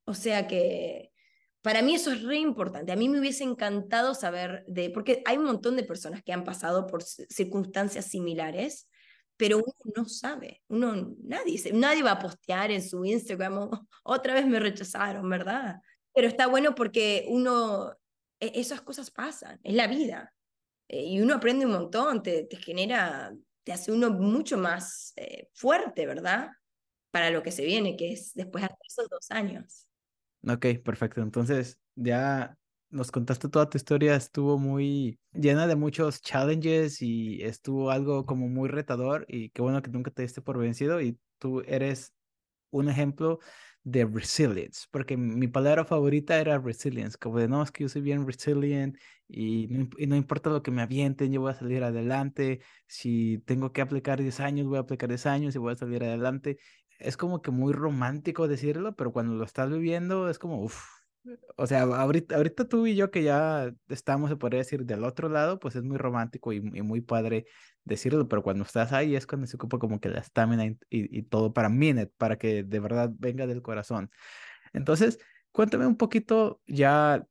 O sea que para mí eso es re importante. A mí me hubiese encantado saber de, porque hay un montón de personas que han pasado por circunstancias similares pero uno no sabe, uno, nadie, nadie va a postear en su Instagram, otra vez me rechazaron, ¿verdad? Pero está bueno porque uno, e, esas cosas pasan, es la vida, eh, y uno aprende un montón, te, te, genera, te hace uno mucho más eh, fuerte, ¿verdad? Para lo que se viene, que es después de esos dos años. Ok, perfecto. Entonces, ya nos contaste toda tu historia, estuvo muy llena de muchos challenges y estuvo algo como muy retador y qué bueno que nunca te diste por vencido y tú eres un ejemplo de resilience, porque mi palabra favorita era resilience, como de no, es que yo soy bien resilient y no, y no, importa lo que me avienten, yo voy a salir adelante, si tengo que aplicar 10 años, voy a aplicar 10 años y voy a salir adelante. Es como que muy romántico decirlo, pero cuando lo estás viviendo es como, uff, o sea, ahorita, ahorita tú y yo que ya estamos, se podría decir, del otro lado, pues es muy romántico y, muy padre decirlo, pero cuando estás ahí es cuando se ocupa como que la estamina y, y, todo para Minute, para que de verdad venga del corazón. Entonces, cuéntame un poquito, ya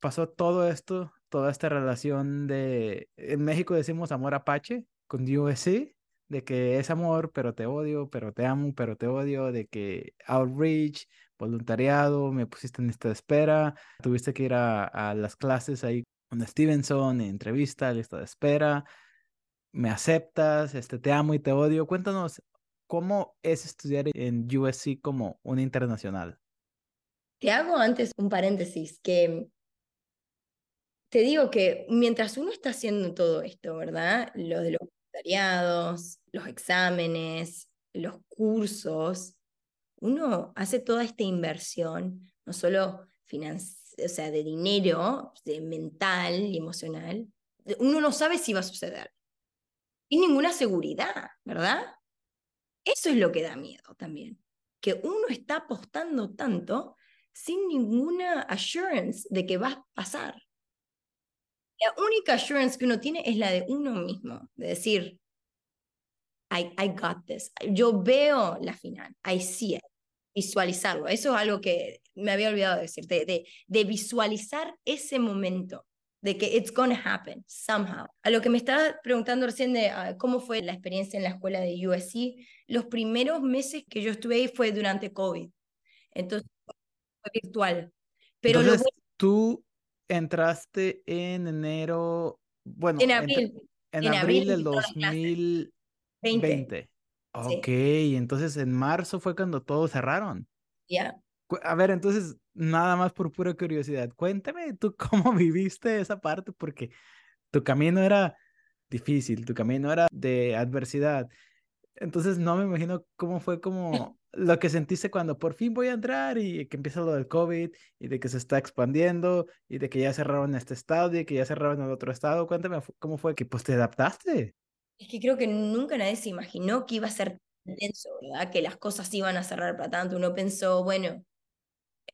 pasó todo esto, toda esta relación de, en México decimos amor apache con USC, de que es amor, pero te odio, pero te amo, pero te odio, de que outreach, voluntariado, me pusiste en lista de espera, tuviste que ir a, las clases ahí con Stevenson, entrevista, lista de espera, me aceptas, este, te amo y te odio. Cuéntanos, ¿cómo es estudiar en USC como una internacional? Te hago antes un paréntesis, que te digo que mientras uno está haciendo todo esto, ¿verdad? Lo de los voluntariados, los exámenes, los cursos, uno hace toda esta inversión, no solo o sea, de dinero, de mental y emocional, uno no sabe si va a suceder. Y ninguna seguridad, ¿verdad? Eso es lo que da miedo también, que uno está apostando tanto sin ninguna assurance de que va a pasar. La única assurance que uno tiene es la de uno mismo, de decir, I, I got this. Yo veo la final, I see it. Visualizarlo. Eso es algo que me había olvidado de decirte, de, de visualizar ese momento de que it's gonna happen somehow. A lo que me estaba preguntando recién de ah, cómo fue la experiencia en la escuela de USC, los primeros meses que yo estuve ahí fue durante COVID. Entonces, fue virtual. Pero Entonces, tú entraste en enero, bueno, en abril. En, abril, del 2020. Ok, entonces en marzo fue cuando todos cerraron. Ya. A ver, entonces, nada más por pura curiosidad, cuéntame tú cómo viviste esa parte, porque tu camino era difícil, tu camino era de adversidad. Entonces, no me imagino cómo fue como lo que sentiste cuando por fin voy a entrar y que empieza lo del COVID y de que se está expandiendo y de que ya cerraron este estado y que ya cerraron el otro estado. Cuéntame cómo fue que pues te adaptaste. Es que creo que nunca nadie se imaginó que iba a ser tenso, ¿verdad? Que las cosas iban a cerrar para tanto. Uno pensó, bueno,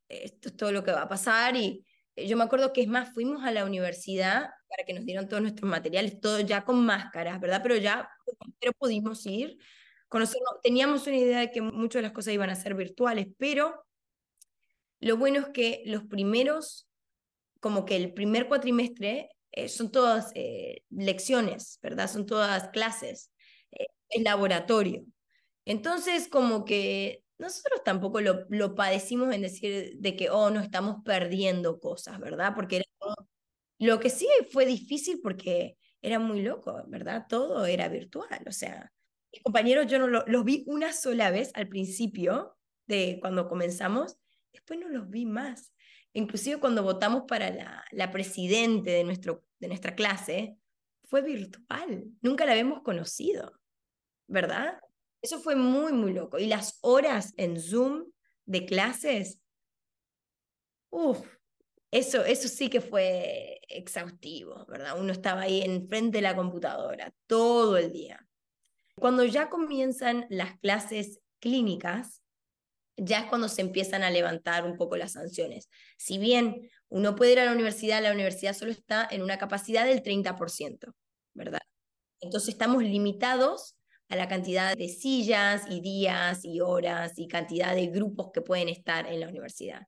esto es todo lo que va a pasar y eh, yo me acuerdo que es más, fuimos a la universidad para que nos dieran todos nuestros materiales, todo ya con máscaras, ¿verdad? Pero ya pero pudimos ir, conocernos, teníamos una idea de que muchas de las cosas iban a ser virtuales, pero lo bueno es que los primeros, como que el primer cuatrimestre, eh, son todas eh, lecciones, ¿verdad? Son todas clases, es laboratorio. Entonces, como que nosotros tampoco lo, lo, padecimos en decir de que, oh, no estamos perdiendo cosas, ¿verdad? Porque lo que sí fue difícil porque era muy loco, ¿verdad? Todo era virtual, o sea, mis compañeros yo no los vi una sola vez al principio de cuando comenzamos, después no los vi más. Inclusive cuando votamos para la, la presidente de, nuestro, de nuestra clase, fue virtual, nunca la habíamos conocido, ¿verdad? Eso fue muy, muy loco. Y las horas en Zoom de clases, uff, eso, eso sí que fue exhaustivo, ¿verdad? Uno estaba ahí enfrente de la computadora todo el día. Cuando ya comienzan las clases clínicas, ya es cuando se empiezan a levantar un poco las sanciones. Si bien uno puede ir a la universidad, la universidad solo está en una capacidad del 30%, ¿verdad? Entonces estamos limitados a la cantidad de sillas y días y horas y cantidad de grupos que pueden estar en la universidad.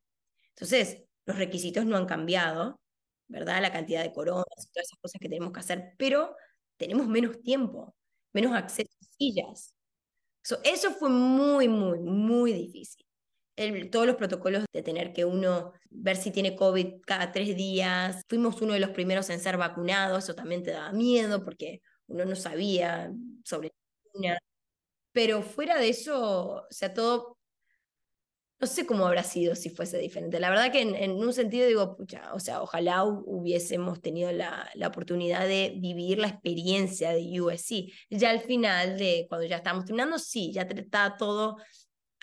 Entonces, los requisitos no han cambiado, ¿verdad? La cantidad de coronas y todas esas cosas que tenemos que hacer, pero tenemos menos tiempo, menos acceso a sillas. Eso fue muy, muy, muy difícil. todos los protocolos de tener que uno ver si tiene COVID cada tres días. Fuimos uno de los primeros en ser vacunados, eso también te daba miedo porque uno no sabía sobre pero fuera de eso, o sea, todo, no sé cómo habrá sido si fuese diferente. La verdad que en, un sentido digo, o sea, ojalá hubiésemos tenido la, oportunidad de vivir la experiencia de USC. Ya al final, de cuando ya estábamos terminando, sí, ya estaba todo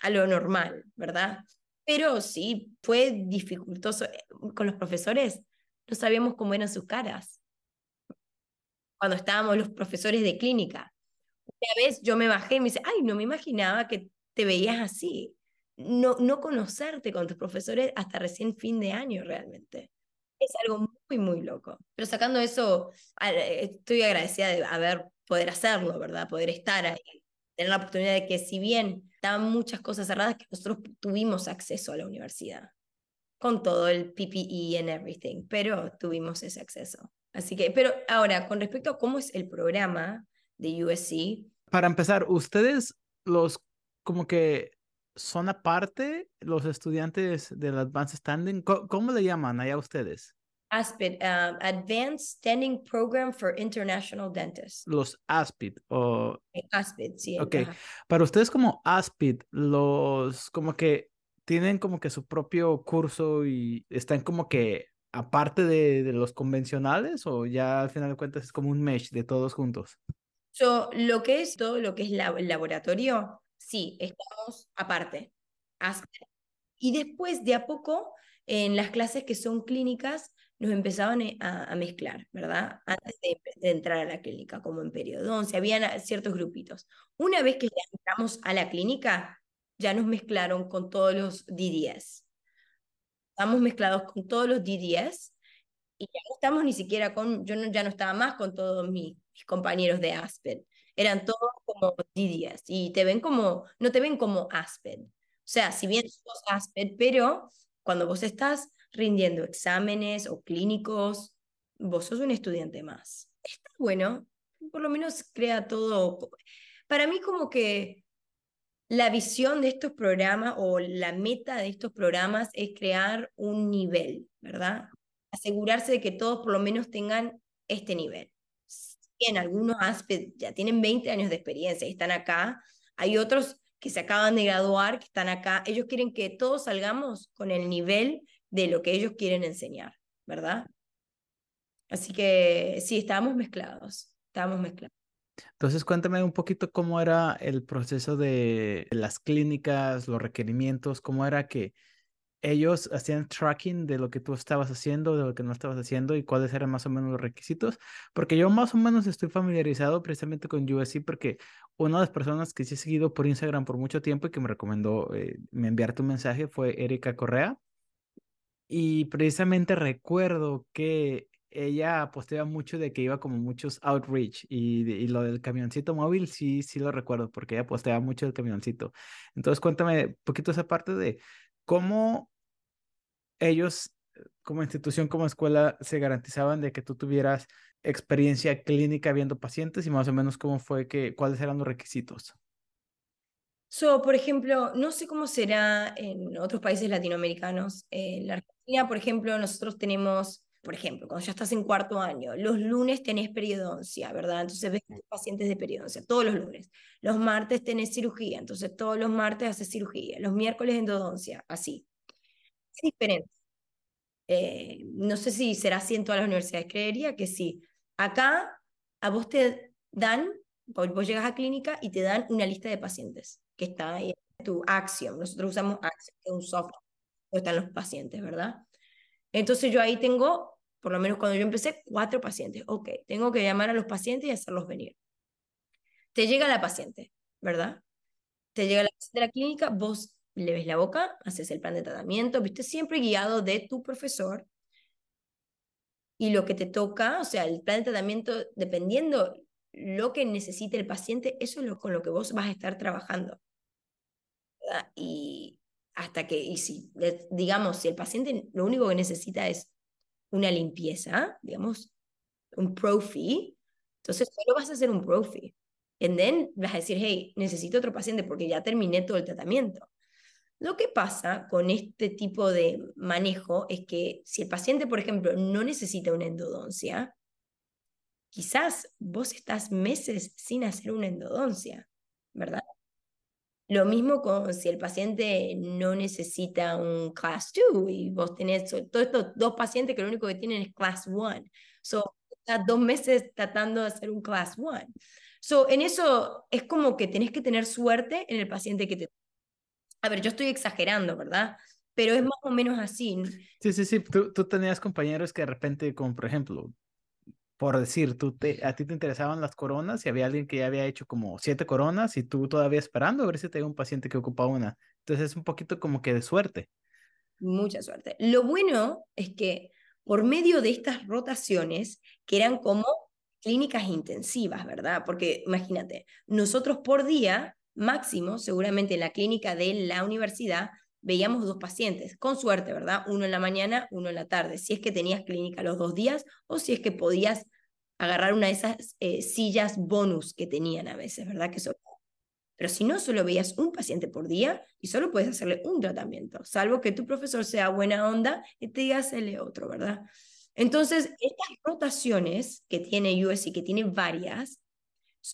a lo normal, ¿verdad? Pero sí, fue dificultoso. Eh, con los profesores, no sabíamos cómo eran sus caras. Cuando estábamos los profesores de clínica, una vez yo me bajé y me dice, ay, no me imaginaba que te veías así. No, no conocerte con tus profesores hasta recién fin de año realmente. Es algo muy, muy loco. Pero sacando eso, estoy agradecida de haber, poder hacerlo, ¿verdad? Poder estar ahí. Tener la oportunidad de que si bien estaban muchas cosas cerradas, que nosotros tuvimos acceso a la universidad. Con todo el PPE and everything, pero tuvimos ese acceso. Así que, pero ahora, con respecto a cómo es el programa de USC, para empezar, ustedes los como que son aparte los estudiantes del Advanced Standing. ¿Cómo, le llaman allá ustedes? ASPID, um, Advanced Standing Program for International Dentists. Los ASPID o... ASPID, sí. Ok. Para ustedes como ASPID, los como que tienen como que su propio curso y están como que aparte de, de los convencionales o ya al final de cuentas es como un mesh de todos juntos. So, lo que es todo lo que es el laboratorio, sí, estamos aparte. Y después, de a poco, en las clases que son clínicas nos empezaban eh, a, mezclar, ¿verdad? Antes de, entrar a la clínica, como en periodoncia, habían ciertos grupitos. Una vez que ya entramos a la clínica, ya nos mezclaron con todos los DDS. Estamos mezclados con todos los DDS y ya no estamos ni siquiera con, yo ya no estaba más con todos mis, compañeros de Aspen. Eran todos como DDS y te ven como, no te ven como Aspen. O sea, si bien sos Aspen, pero cuando vos estás rindiendo exámenes o clínicos, vos sos un estudiante más. Está bueno, por lo menos crea todo. Para mí como que la visión de estos programas o la meta de estos programas es crear un nivel, ¿verdad? Asegurarse de que todos por lo menos tengan este nivel. En algunos ya tienen 20 años de experiencia y están acá, hay otros que se acaban de graduar, que están acá, ellos quieren que todos salgamos con el nivel de lo que ellos quieren enseñar, ¿verdad? Así que sí, estábamos mezclados, estábamos mezclados. Entonces, cuéntame un poquito cómo era el proceso de las clínicas, los requerimientos, cómo era que ellos hacían tracking de lo que tú estabas haciendo, de lo que no estabas haciendo y cuáles eran más o menos los requisitos, porque yo más o menos estoy familiarizado precisamente con USC porque una de las personas que sí he seguido por Instagram por mucho tiempo y que me recomendó eh, me enviarte un mensaje fue Erika Correa. Y precisamente recuerdo que ella posteaba mucho de que iba como muchos outreach y, y, lo del camioncito móvil, sí, sí lo recuerdo, porque ella posteaba mucho el camioncito. Entonces, cuéntame un poquito esa parte de cómo ellos, como institución, como escuela, se garantizaban de que tú tuvieras experiencia clínica viendo pacientes y más o menos cómo fue que, cuáles eran los requisitos. So, por ejemplo, no sé cómo será en otros países latinoamericanos. En la Argentina, por ejemplo, nosotros tenemos, por ejemplo, cuando ya estás en cuarto año, los lunes tenés periodoncia, ¿verdad? Entonces ves pacientes de periodoncia, todos los lunes. Los martes tenés cirugía, entonces todos los martes haces cirugía. Los miércoles endodoncia, así. Es diferente. Eh, no sé si será así en todas las universidades, creería que sí. Acá a vos te dan, vos llegas a clínica y te dan una lista de pacientes que está ahí tu Axiom. Nosotros usamos Axiom, que es un software donde están los pacientes, ¿verdad? Entonces yo ahí tengo, por lo menos cuando yo empecé, cuatro pacientes. Ok, tengo que llamar a los pacientes y hacerlos venir. Te llega la paciente, ¿verdad? Te llega la paciente de la clínica, vos le ves la boca, haces el plan de tratamiento, viste, siempre guiado de tu profesor. Y lo que te toca, o sea, el plan de tratamiento, dependiendo lo que necesite el paciente, eso es lo, con lo que vos vas a estar trabajando. Y hasta que, y si, digamos, si el paciente lo único que necesita es una limpieza, digamos, un profi, entonces solo vas a hacer un profi. Y then vas a decir, hey, necesito otro paciente porque ya terminé todo el tratamiento. Lo que pasa con este tipo de manejo es que si el paciente, por ejemplo, no necesita una endodoncia, quizás vos estás meses sin hacer una endodoncia, ¿verdad? Lo mismo con si el paciente no necesita un class 2 y vos tenés todos estos dos pacientes que lo único que tienen es class 1. So, estás dos meses tratando de hacer un class 1. So, en eso es como que tenés que tener suerte en el paciente que te... A ver, yo estoy exagerando, ¿verdad? Pero es más o menos así. Sí, sí, sí. Tú, tú tenías compañeros que de repente, como por ejemplo, por decir, tú te, a ti te interesaban las coronas y había alguien que ya había hecho como siete coronas y tú todavía esperando a ver si te un paciente que ocupa una. Entonces es un poquito como que de suerte. Mucha suerte. Lo bueno es que por medio de estas rotaciones, que eran como clínicas intensivas, ¿verdad? Porque imagínate, nosotros por día, máximo, seguramente en la clínica de la universidad, veíamos dos pacientes, con suerte, ¿verdad? Uno en la mañana, uno en la tarde, si es que tenías clínica los dos días o si es que podías agarrar una de esas eh, sillas bonus que tenían a veces, ¿verdad? Que Pero si no, solo veías un paciente por día y solo puedes hacerle un tratamiento, salvo que tu profesor sea buena onda y te diga hacerle otro, ¿verdad? Entonces, estas rotaciones que tiene USC, que tiene varias,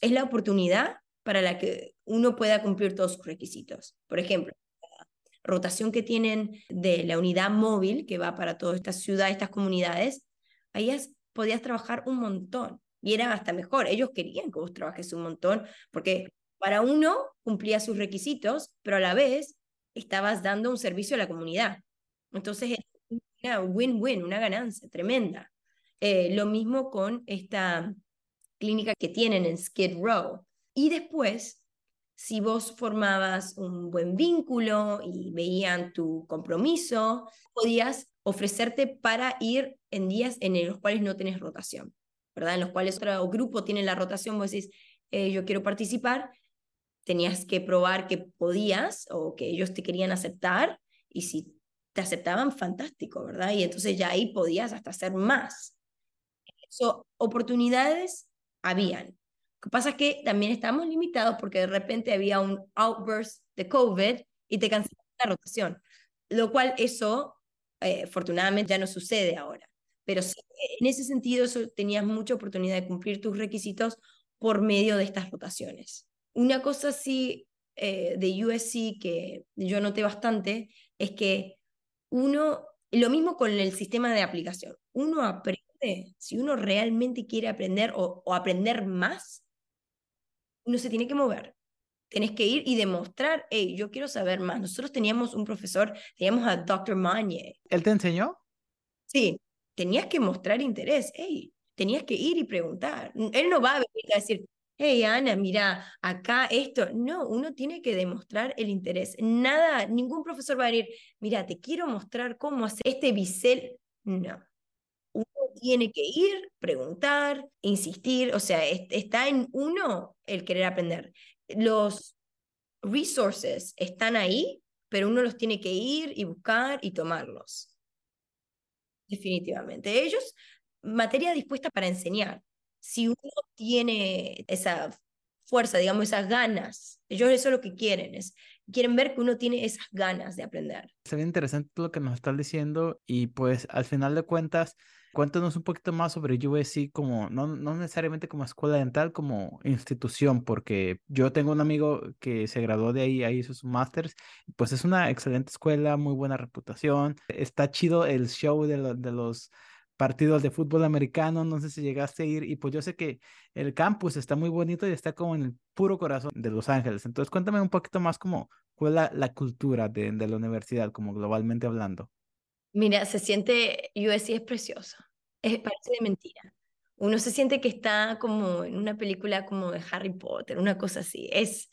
es la oportunidad para la que uno pueda cumplir todos sus requisitos. Por ejemplo, rotación que tienen de la unidad móvil que va para toda esta ciudad, estas comunidades, ahí podías trabajar un montón y era hasta mejor. Ellos querían que vos trabajes un montón porque para uno cumplía sus requisitos, pero a la vez estabas dando un servicio a la comunidad. Entonces, una win-win, una ganancia tremenda. Eh, lo mismo con esta clínica que tienen en Skid Row. Y después, si vos formabas un buen vínculo y veían tu compromiso, podías ofrecerte para ir en días en los cuales no tenés rotación, ¿verdad? En los cuales otro grupo tiene la rotación, vos decís, eh, yo quiero participar, tenías que probar que podías o que ellos te querían aceptar y si te aceptaban, fantástico, ¿verdad? Y entonces ya ahí podías hasta hacer más. So, oportunidades habían. Que pasa es que también estamos limitados porque de repente había un outburst de COVID y te cancelaron la rotación, lo cual eso, eh, afortunadamente, ya no sucede ahora. Pero sí, en ese sentido, eso, tenías mucha oportunidad de cumplir tus requisitos por medio de estas rotaciones. Una cosa sí eh, de USC que yo noté bastante es que uno, lo mismo con el sistema de aplicación, uno aprende, si uno realmente quiere aprender o, aprender más, uno se tiene que mover. Tienes que ir y demostrar, hey, yo quiero saber más. Nosotros teníamos un profesor, teníamos a Dr. Mañe. ¿Él te enseñó? Sí, tenías que mostrar interés, hey, tenías que ir y preguntar. Él no va a venir a decir, hey Ana, mira, acá esto. No, uno tiene que demostrar el interés. Nada, ningún profesor va a decir, mira, te quiero mostrar cómo hacer este bisel. No. Tiene que ir, preguntar, insistir, o sea, está en uno el querer aprender. Los resources están ahí, pero uno los tiene que ir y buscar y tomarlos. Definitivamente. Ellos, materia dispuesta para enseñar si uno tiene esa fuerza, digamos, esas ganas, ellos eso es lo que quieren, es, quieren ver que uno tiene esas ganas de aprender. Se ve interesante lo que nos estás diciendo y pues al final de cuentas, cuéntanos un poquito más sobre USC como, no, no necesariamente como escuela dental, como institución, porque yo tengo un amigo que se graduó de ahí, ahí hizo su máster, pues es una excelente escuela, muy buena reputación, está chido el show de, de los partidos de fútbol americano, no sé si llegaste a ir, y pues yo sé que el campus está muy bonito y está como en el puro corazón de Los Ángeles. Entonces cuéntame un poquito más como cuál es la, cultura de, de, la universidad, como globalmente hablando. Mira, se siente, USC es precioso, es, parece de mentira. Uno se siente que está como en una película como de Harry Potter, una cosa así. Es,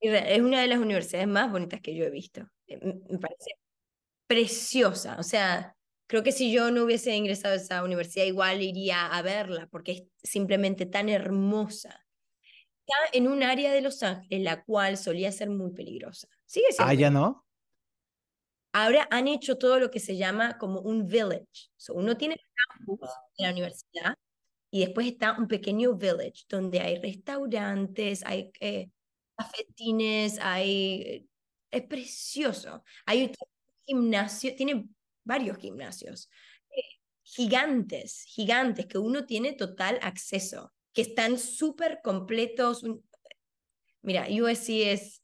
es una de las universidades más bonitas que yo he visto. Eh, me parece preciosa, o sea, Creo que si yo no hubiese ingresado a esa universidad, igual iría a verla, porque es simplemente tan hermosa. Está en un área de Los Ángeles, la cual solía ser muy peligrosa. Sigue siendo. Ah, ya no. Ahora han hecho todo lo que se llama como un village. uno tiene el campus de la universidad y después está un pequeño village donde hay restaurantes, hay eh, cafetines, hay... Eh, es precioso. Hay un gimnasio, tiene varios gimnasios, eh, gigantes, gigantes, que uno tiene total acceso, que están súper completos. Mira, USC es,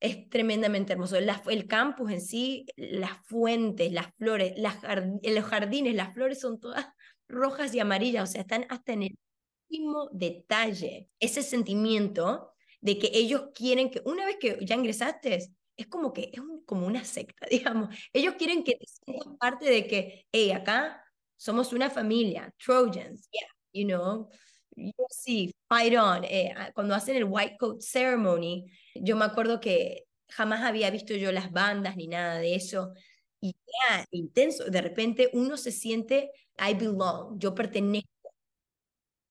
es tremendamente hermoso. el campus en sí, las fuentes, las flores, los jardines, las flores son todas rojas y amarillas, o sea, están hasta en el último detalle. Ese sentimiento de que ellos quieren que una vez que ya ingresaste, es como que es como una secta, digamos. Ellos quieren que te sientas parte de que, hey, acá somos una familia, Trojans, yeah, you know, sí, fight on. Eh, cuando hacen el White Coat Ceremony, yo me acuerdo que jamás había visto yo las bandas ni nada de eso. Y ya, intenso. De repente uno se siente, I belong, yo pertenezco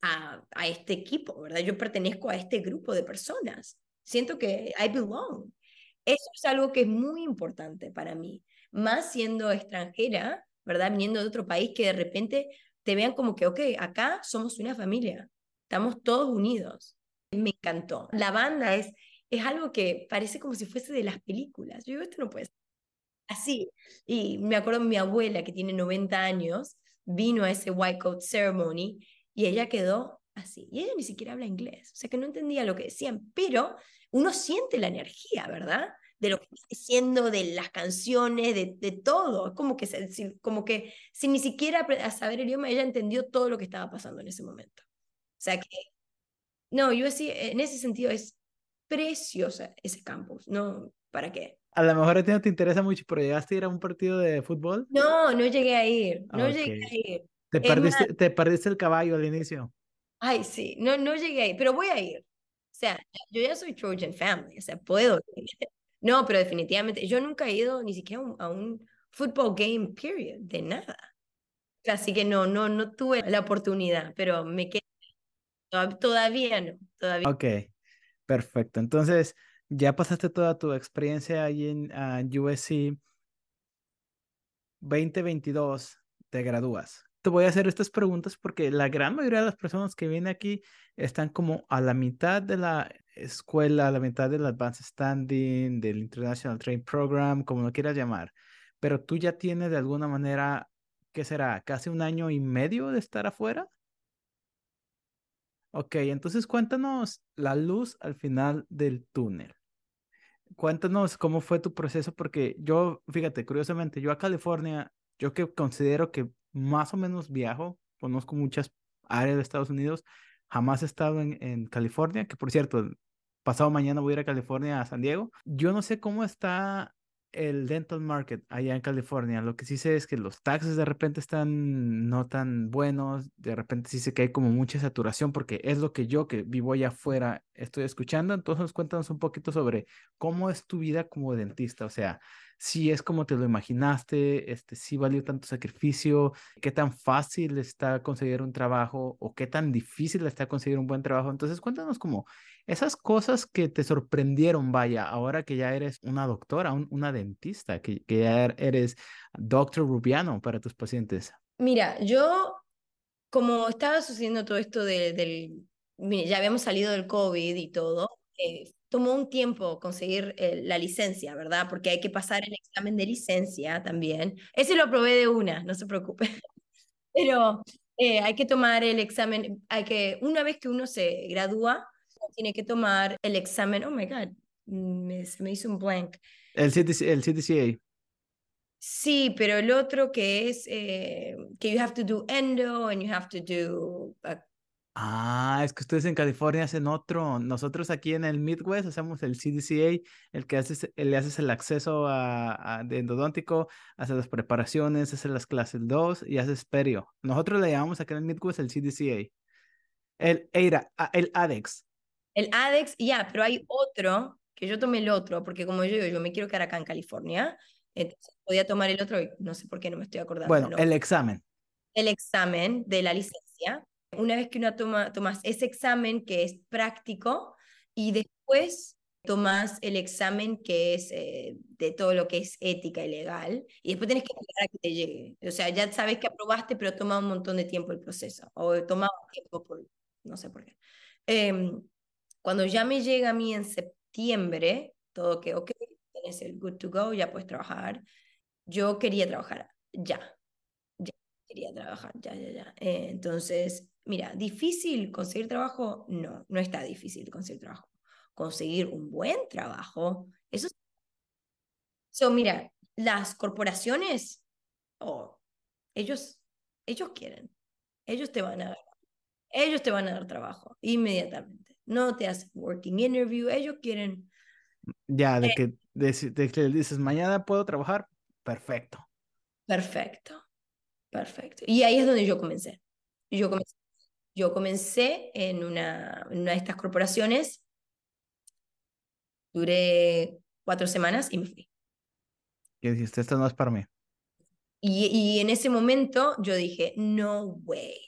a, a este equipo, ¿verdad? Yo pertenezco a este grupo de personas. Siento que I belong. Eso es algo que es muy importante para mí, más siendo extranjera, ¿verdad? Viniendo de otro país, que de repente te vean como que, ok, acá somos una familia, estamos todos unidos. Me encantó. La banda es, es algo que parece como si fuese de las películas. Yo digo, esto no puede ser. Así. Y me acuerdo mi abuela, que tiene 90 años, vino a ese White Coat Ceremony y ella quedó así. Y ella ni siquiera habla inglés, o sea que no entendía lo que decían, pero uno siente la energía, ¿verdad? de lo que está diciendo, de las canciones, de, todo. Es como que, como que sin ni siquiera saber el idioma, ella entendió todo lo que estaba pasando en ese momento. O sea que, no, yo en ese sentido es preciosa ese campus. No, ¿Para qué? A lo mejor a ti no te interesa mucho, pero llegaste a ir a un partido de fútbol. No, no llegué a ir, no llegué a ir. Te perdiste, te perdiste el caballo al inicio. Ay, sí, no, no llegué a ir, pero voy a ir. O sea, yo ya soy Trojan Family, o sea, puedo ir. No, pero definitivamente, yo nunca he ido ni siquiera a un, football game, period, de nada. Así que no, no, no tuve la oportunidad, pero me quedé. Todavía no, todavía. Ok, perfecto. Entonces, ya pasaste toda tu experiencia allí en USC. 2022, te gradúas te voy a hacer estas preguntas porque la gran mayoría de las personas que vienen aquí están como a la mitad de la escuela, a la mitad del Advanced Standing, del International Training Program, como lo quieras llamar. Pero tú ya tienes de alguna manera, ¿qué será? ¿Casi un año y medio de estar afuera? Ok, entonces cuéntanos la luz al final del túnel. Cuéntanos cómo fue tu proceso, porque yo, fíjate, curiosamente, yo a California, yo que considero que más o menos viajo, conozco muchas áreas de Estados Unidos, jamás he estado en, en California, que por cierto, pasado mañana voy a ir a California, a San Diego. Yo no sé cómo está el dental market allá en California. Lo que sí sé es que los taxes de repente están no tan buenos, de repente sí sé que hay como mucha saturación porque es lo que yo que vivo allá afuera estoy escuchando. Entonces cuéntanos un poquito sobre cómo es tu vida como dentista, o sea, si es como te lo imaginaste, este, si valió tanto sacrificio, qué tan fácil está conseguir un trabajo o qué tan difícil está conseguir un buen trabajo. Entonces, cuéntanos como esas cosas que te sorprendieron, vaya, ahora que ya eres una doctora, una dentista, que, que ya er, eres doctor Rubiano para tus pacientes. Mira, yo, como estaba sucediendo todo esto del, ya habíamos salido del COVID y todo, eh, tomó un tiempo conseguir eh, la licencia, ¿verdad? Porque hay que pasar el examen de licencia también. Ese lo aprobé de una, no se preocupe. Pero eh, hay que tomar el examen, hay que, una vez que uno se gradúa, tiene que tomar el examen, oh my God, me, se me hizo un blank. El, el CDCA. Sí, pero el otro que es eh, que you have to do endo and you have to do Ah, es que ustedes en California hacen otro. Nosotros aquí en el Midwest hacemos el CDCA, el que haces, le haces el acceso a, de endodóntico, haces las preparaciones, haces las clases 2 y haces perio. Nosotros le llamamos aquí en el Midwest el CDCA. El EIRA, el ADEX. El ADEX, ya, pero hay otro, que yo tomé el otro, porque como yo digo, yo me quiero quedar acá en California, entonces podía tomar el otro y no sé por qué no me estoy acordando. Bueno, el examen. El examen de la licencia una vez que uno toma, tomas ese examen que es práctico y después tomas el examen que es eh, de todo lo que es ética y legal y después tienes que esperar a que te llegue. O sea, ya sabes que aprobaste, pero toma un montón de tiempo el proceso o toma tiempo por, no sé por qué. Em, cuando ya me llega a mí en septiembre, todo que, ok, tienes el good to go, ya puedes trabajar. Yo quería trabajar ya, ya quería trabajar, ya, ya, ya. Eh, entonces Mira, difícil conseguir trabajo, no, no está difícil conseguir trabajo. Conseguir un buen trabajo, eso es... So, mira, las corporaciones, oh, ellos, ellos quieren, ellos te van a dar, ellos te van a dar trabajo inmediatamente. No te hacen working interview, ellos quieren. Ya, de, eh que, de que dices, mañana puedo trabajar, perfecto. Perfecto, perfecto. Y ahí es donde yo comencé. Yo comencé yo comencé en una, una de estas corporaciones, duré cuatro semanas y me fui. Y dijiste, esto no es para mí. Y, y en ese momento yo dije, no way.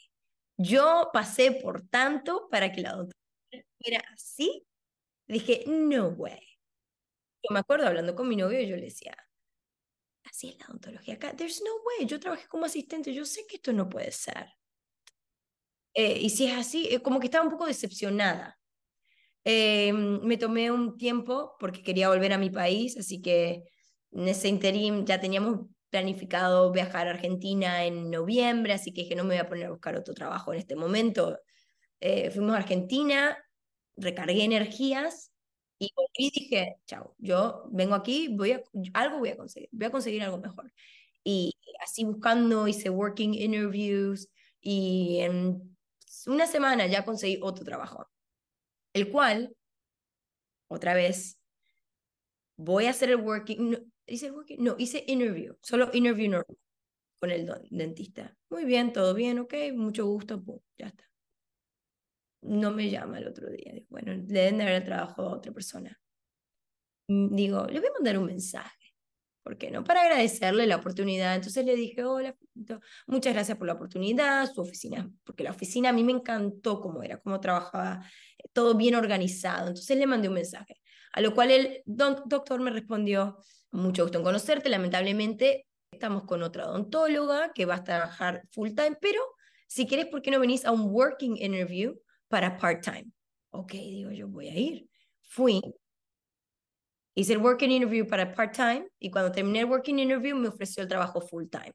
Yo pasé por tanto para que la doctora fuera así. Dije, no way. Yo me acuerdo hablando con mi novio y yo le decía, así es la odontología acá. There's no way. Yo trabajé como asistente. Yo sé que esto no puede ser. Eh, y si es así, eh, como que estaba un poco decepcionada. Eh, me tomé un tiempo porque quería volver a mi país, así que en ese interim ya teníamos planificado viajar a Argentina en noviembre, así que dije, no me voy a poner a buscar otro trabajo en este momento. fuimos a Argentina, recargué energías y volví dije, chao, yo vengo aquí, voy a, algo voy a conseguir, voy a conseguir algo mejor. Y así buscando, hice working interviews y en una semana ya conseguí otro trabajo, el cual, otra vez, voy a hacer el working, no, hice el working, no, hice interview, solo interview normal con el dentista. Muy bien, todo bien, ok, mucho gusto, ya está. No me llama el otro día. bueno, le deben de haber trabajo a otra persona. Mm, digo, le voy a mandar un mensaje. ¿Por qué no? Para agradecerle la oportunidad. Entonces le dije, hola, muchas gracias por la oportunidad, su oficina, porque la oficina a mí me encantó cómo era, cómo trabajaba, eh, todo bien organizado. Entonces le mandé un mensaje, a lo cual el doctor me respondió, mucho gusto en conocerte, lamentablemente estamos con otra odontóloga que va a trabajar full time, pero si querés, ¿por qué no venís a un working interview para part time? Ok, digo yo, voy a ir. Fui, Hice el working interview para part-time y cuando terminé el working interview me ofreció el trabajo full-time.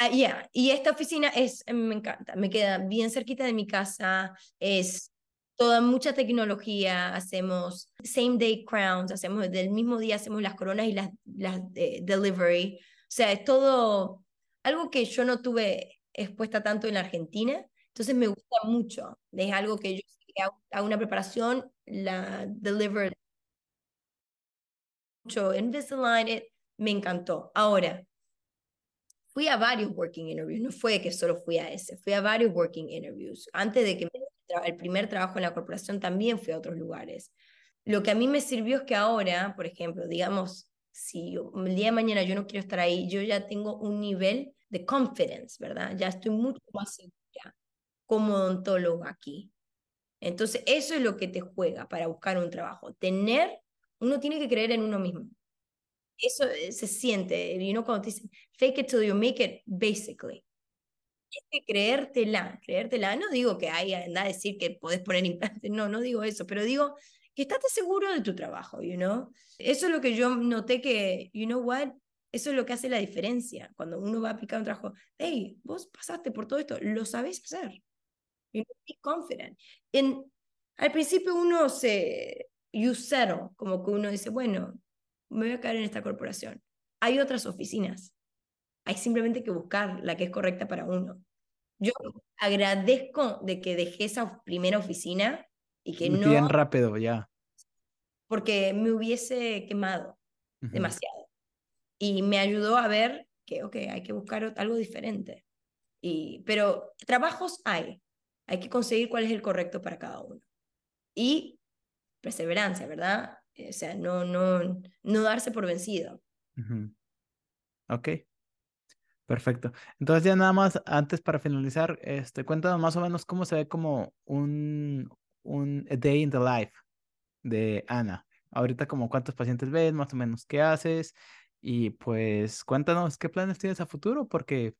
Uh, yeah. y esta oficina es, me encanta, me queda bien cerquita de mi casa, es toda mucha tecnología, hacemos same day crowns, hacemos del mismo día hacemos las coronas y las, las eh, delivery, o sea, es todo algo que yo no tuve expuesta tanto en la Argentina, entonces me gusta mucho, es algo que yo hago una preparación, la deliver mucho Invisalign, it, me encantó. Ahora, fui a varios working interviews, no fue que solo fui a ese, fui a varios working interviews. Antes de que el primer trabajo en la corporación también fui a otros lugares. Lo que a mí me sirvió es que ahora, por ejemplo, digamos, si el día de mañana yo no quiero estar ahí, yo ya tengo un nivel de confidence, ¿verdad? Ya estoy mucho más segura como odontólogo aquí. Entonces, eso es lo que te juega para buscar un trabajo, tener uno tiene que creer en uno mismo. Eso eh, se siente, y uno cuando te dicen fake it till you make it, basically. Tienes que creértela, creértela. No digo que hay anda a decir que podés poner implantes, no, no digo eso, pero digo que estate seguro de tu trabajo, you know. Eso es lo que yo noté que, you know what, eso es lo que hace la diferencia. Cuando uno va a aplicar un trabajo, hey, vos pasaste por todo esto, lo sabés hacer. You know, be confident. En, al principio uno se, you settle, como que uno dice, bueno, me voy a caer en esta corporación. Hay otras oficinas. Hay simplemente que buscar la que es correcta para uno. Yo agradezco de que dejé esa primera oficina y que no... Bien rápido, ya. Porque me hubiese quemado demasiado. Y me ayudó a ver que, ok, hay que buscar algo diferente. Y, pero trabajos hay. Hay que conseguir cuál es el correcto para cada uno. Y perseverancia, ¿verdad? Eh, o sea, no, no, no darse por vencido. Ok. Perfecto. Entonces ya nada más, antes para finalizar, este, cuéntanos más o menos cómo se ve como un, un day in the life de Ana. Ahorita como cuántos pacientes ves, más o menos qué haces y pues cuéntanos qué planes tienes a futuro porque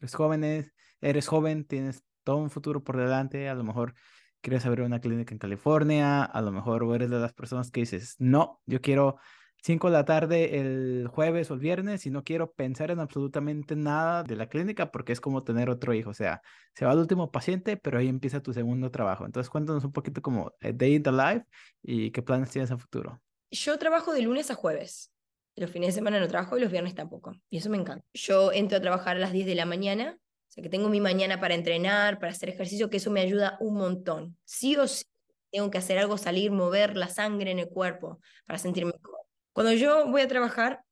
eres joven, eres joven, tienes todo un futuro por delante, a lo mejor quieres abrir una clínica en California, a lo mejor eres de las personas que dices, no, yo quiero 5 de la tarde el jueves o el viernes y no quiero pensar en absolutamente nada de la clínica porque es como tener otro hijo, o sea, se va el último paciente, pero ahí empieza tu segundo trabajo. Entonces cuéntanos un poquito como Day in the Life y qué planes tienes a futuro. Yo trabajo de lunes a jueves. Los fines de semana no trabajo y los viernes tampoco. Y eso me encanta. Yo entro a trabajar a las 10 de la mañana o sea, que tengo mi mañana para entrenar, para hacer ejercicio, que eso me ayuda un montón. Sí o sí tengo que hacer algo, salir, mover la sangre en el cuerpo para sentirme mejor. Cuando yo voy a trabajar,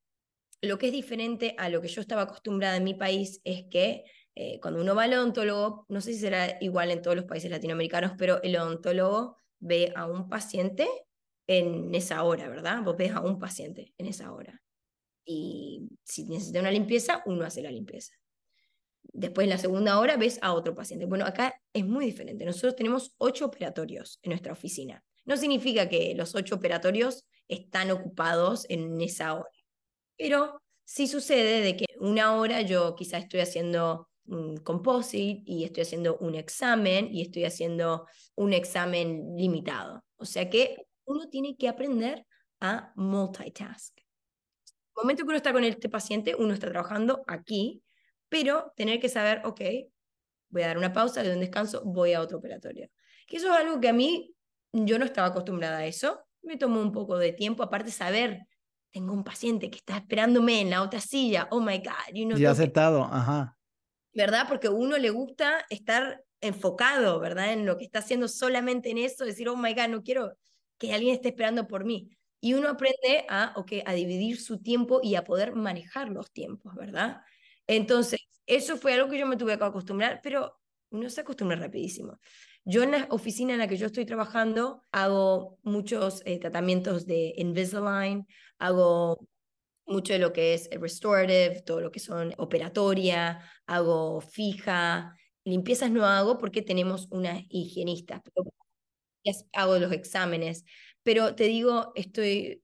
lo que es diferente a lo que yo estaba acostumbrada en mi país es que eh, cuando uno va al odontólogo, no sé si será igual en todos los países latinoamericanos, pero el odontólogo ve a un paciente en esa hora, ¿verdad? Vos ves a un paciente en esa hora. Y si necesita una limpieza, uno hace la limpieza. Después, en la segunda hora, ves a otro paciente. Bueno, acá es muy diferente. Nosotros tenemos ocho operatorios en nuestra oficina. No significa que los ocho operatorios están ocupados en esa hora, pero sí sucede de que una hora yo quizá estoy haciendo un composite y estoy haciendo un examen y estoy haciendo un examen limitado. O sea que uno tiene que aprender a multitask. El momento que uno está con este paciente, uno está trabajando aquí pero tener que saber, ok, voy a dar una pausa, de un descanso, voy a otro operatorio. Que eso es algo que a mí, yo no estaba acostumbrada a eso, me tomó un poco de tiempo, aparte saber, tengo un paciente que está esperándome en la otra silla, oh my God. You know, ya aceptado, ajá. ¿Verdad? Porque a uno le gusta estar enfocado, ¿verdad? En lo que está haciendo solamente en eso, decir, oh my God, no quiero que alguien esté esperando por mí. Y uno aprende a, okay, a dividir su tiempo y a poder manejar los tiempos, ¿verdad? Entonces, eso fue algo que yo me tuve que acostumbrar, pero uno se acostumbra rapidísimo. Yo en la oficina en la que yo estoy trabajando hago muchos eh, tratamientos de Invisalign, hago mucho de lo que es restorative, todo lo que son operatoria, hago fija, limpiezas no hago porque tenemos una higienista, hago los exámenes, pero te digo, estoy,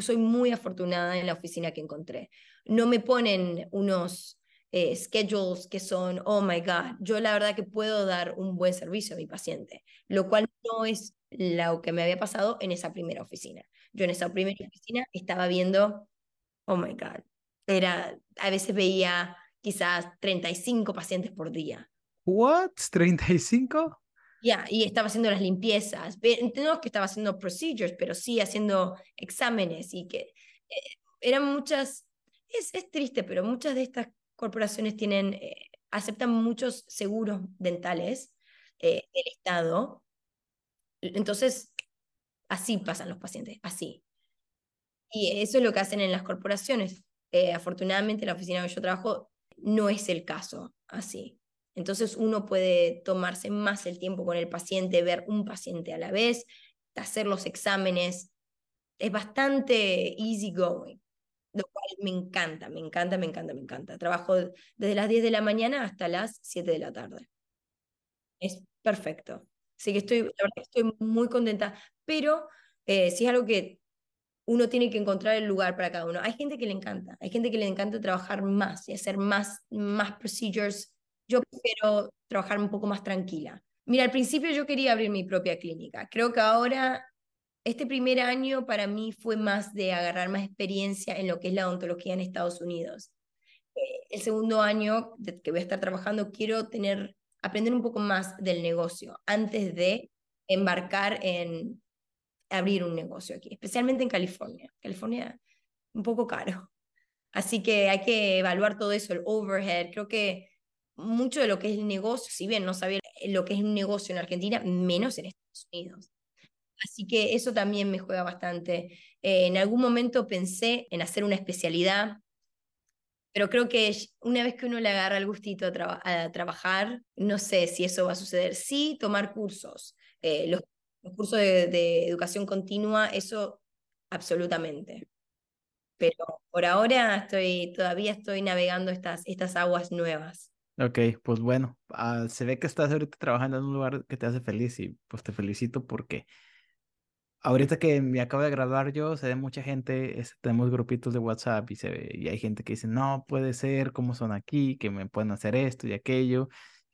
soy muy afortunada en la oficina que encontré. No me ponen unos eh, schedules que son, oh my God, yo la verdad que puedo dar un buen servicio a mi paciente, lo cual no es lo que me había pasado en esa primera oficina. Yo en esa primera oficina estaba viendo, oh my God, era, a veces veía quizás 35 pacientes por día. ¿What? ¿35? Ya, y estaba haciendo las limpiezas. No que estaba haciendo procedures, pero sí haciendo exámenes y que eh, eran muchas, es, es, triste, pero muchas de estas corporaciones tienen, eh, aceptan muchos seguros dentales eh, del Estado. Entonces, así pasan los pacientes, así. Y eso es lo que hacen en las corporaciones. afortunadamente, la oficina donde yo trabajo no es el caso así. Entonces uno puede tomarse más el tiempo con el paciente, ver un paciente a la vez, hacer los exámenes. Es bastante easy going, lo cual me encanta, me encanta, me encanta, me encanta. Trabajo desde las 10 de la mañana hasta las 7 de la tarde. Es perfecto. Así que estoy, estoy muy contenta, pero eh, sí es algo que uno tiene que encontrar el lugar para cada uno. Hay gente que le encanta, hay gente que le encanta trabajar más y hacer más, más procedures yo prefiero trabajar un poco más tranquila. Mira, al principio yo quería abrir mi propia clínica. Creo que ahora, este primer año para mí fue más de agarrar más experiencia en lo que es la odontología en Estados Unidos. Eh, el segundo año que voy a estar trabajando, quiero tener, aprender un poco más del negocio antes de embarcar en abrir un negocio aquí, especialmente en California. California, un poco caro. Así que hay que evaluar todo eso, el overhead. Creo que mucho de lo que es el negocio, si bien no sabía lo que es un negocio en Argentina, menos en Estados Unidos. Así que eso también me juega bastante. Eh, en algún momento pensé en hacer una especialidad, pero creo que una vez que uno le agarra el gustito a, trabajar, no sé si eso va a suceder. Sí, tomar cursos. Eh, los, cursos de, educación continua, eso absolutamente. Pero por ahora estoy, todavía estoy navegando estas, estas aguas nuevas. Ok, pues bueno, ah, se ve que estás ahorita trabajando en un lugar que te hace feliz y pues te felicito porque ahorita que me acabo de graduar yo, se ve mucha gente, tenemos grupitos de WhatsApp y se ve, y hay gente que dice, no puede ser, cómo son aquí, que me pueden hacer esto y aquello,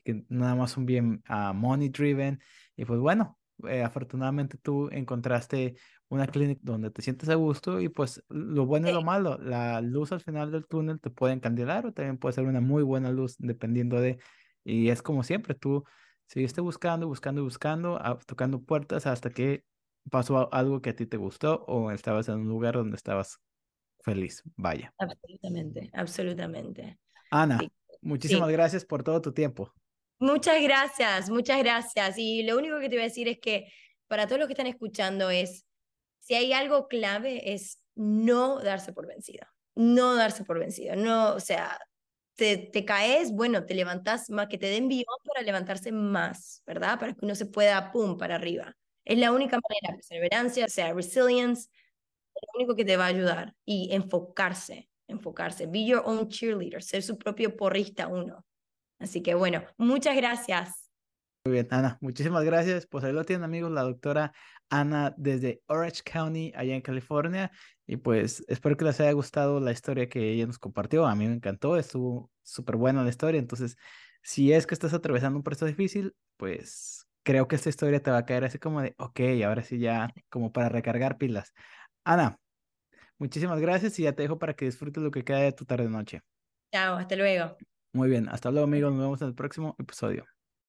que nada más son bien uh, money driven. Y pues bueno, eh, afortunadamente tú encontraste una clínica donde te sientes a gusto y pues lo bueno y lo malo, la luz al final del túnel te puede encandilar o también puede ser una muy buena luz dependiendo de, y es como siempre, tú seguiste buscando, buscando, buscando, ah, tocando puertas hasta que pasó algo que a ti te gustó o estabas en un lugar donde estabas feliz, vaya. Absolutamente, absolutamente. Ana, muchísimas gracias por todo tu tiempo. Muchas gracias, muchas gracias. Y lo único que te voy a decir es que para todos los que están escuchando es, si hay algo clave es no darse por vencido, no darse por vencido, no, o sea, te, te caes, bueno, te levantas más, que te den envío para levantarse más, ¿verdad? Para que uno se pueda, pum, para arriba. Es la única manera, perseverancia, o sea, resilience, es lo único que te va a ayudar. Y enfocarse, enfocarse. Be your own cheerleader, ser su propio porrista uno. Así que bueno, muchas gracias. Muy bien, Ana, muchísimas gracias. Pues ahí lo tienen amigos, la doctora Ana desde Orange County, allá en California. Y pues espero que les haya gustado la historia que ella nos compartió. A mí me encantó, estuvo súper buena la historia. Entonces, si es que estás atravesando un proceso difícil, pues creo que esta historia te va a caer así como de, ok, ahora sí ya, como para recargar pilas. Ana, muchísimas gracias y ya te dejo para que disfrutes lo que queda de tu tarde-noche. Chao, hasta luego. Muy bien, hasta luego amigos, nos vemos en el próximo episodio.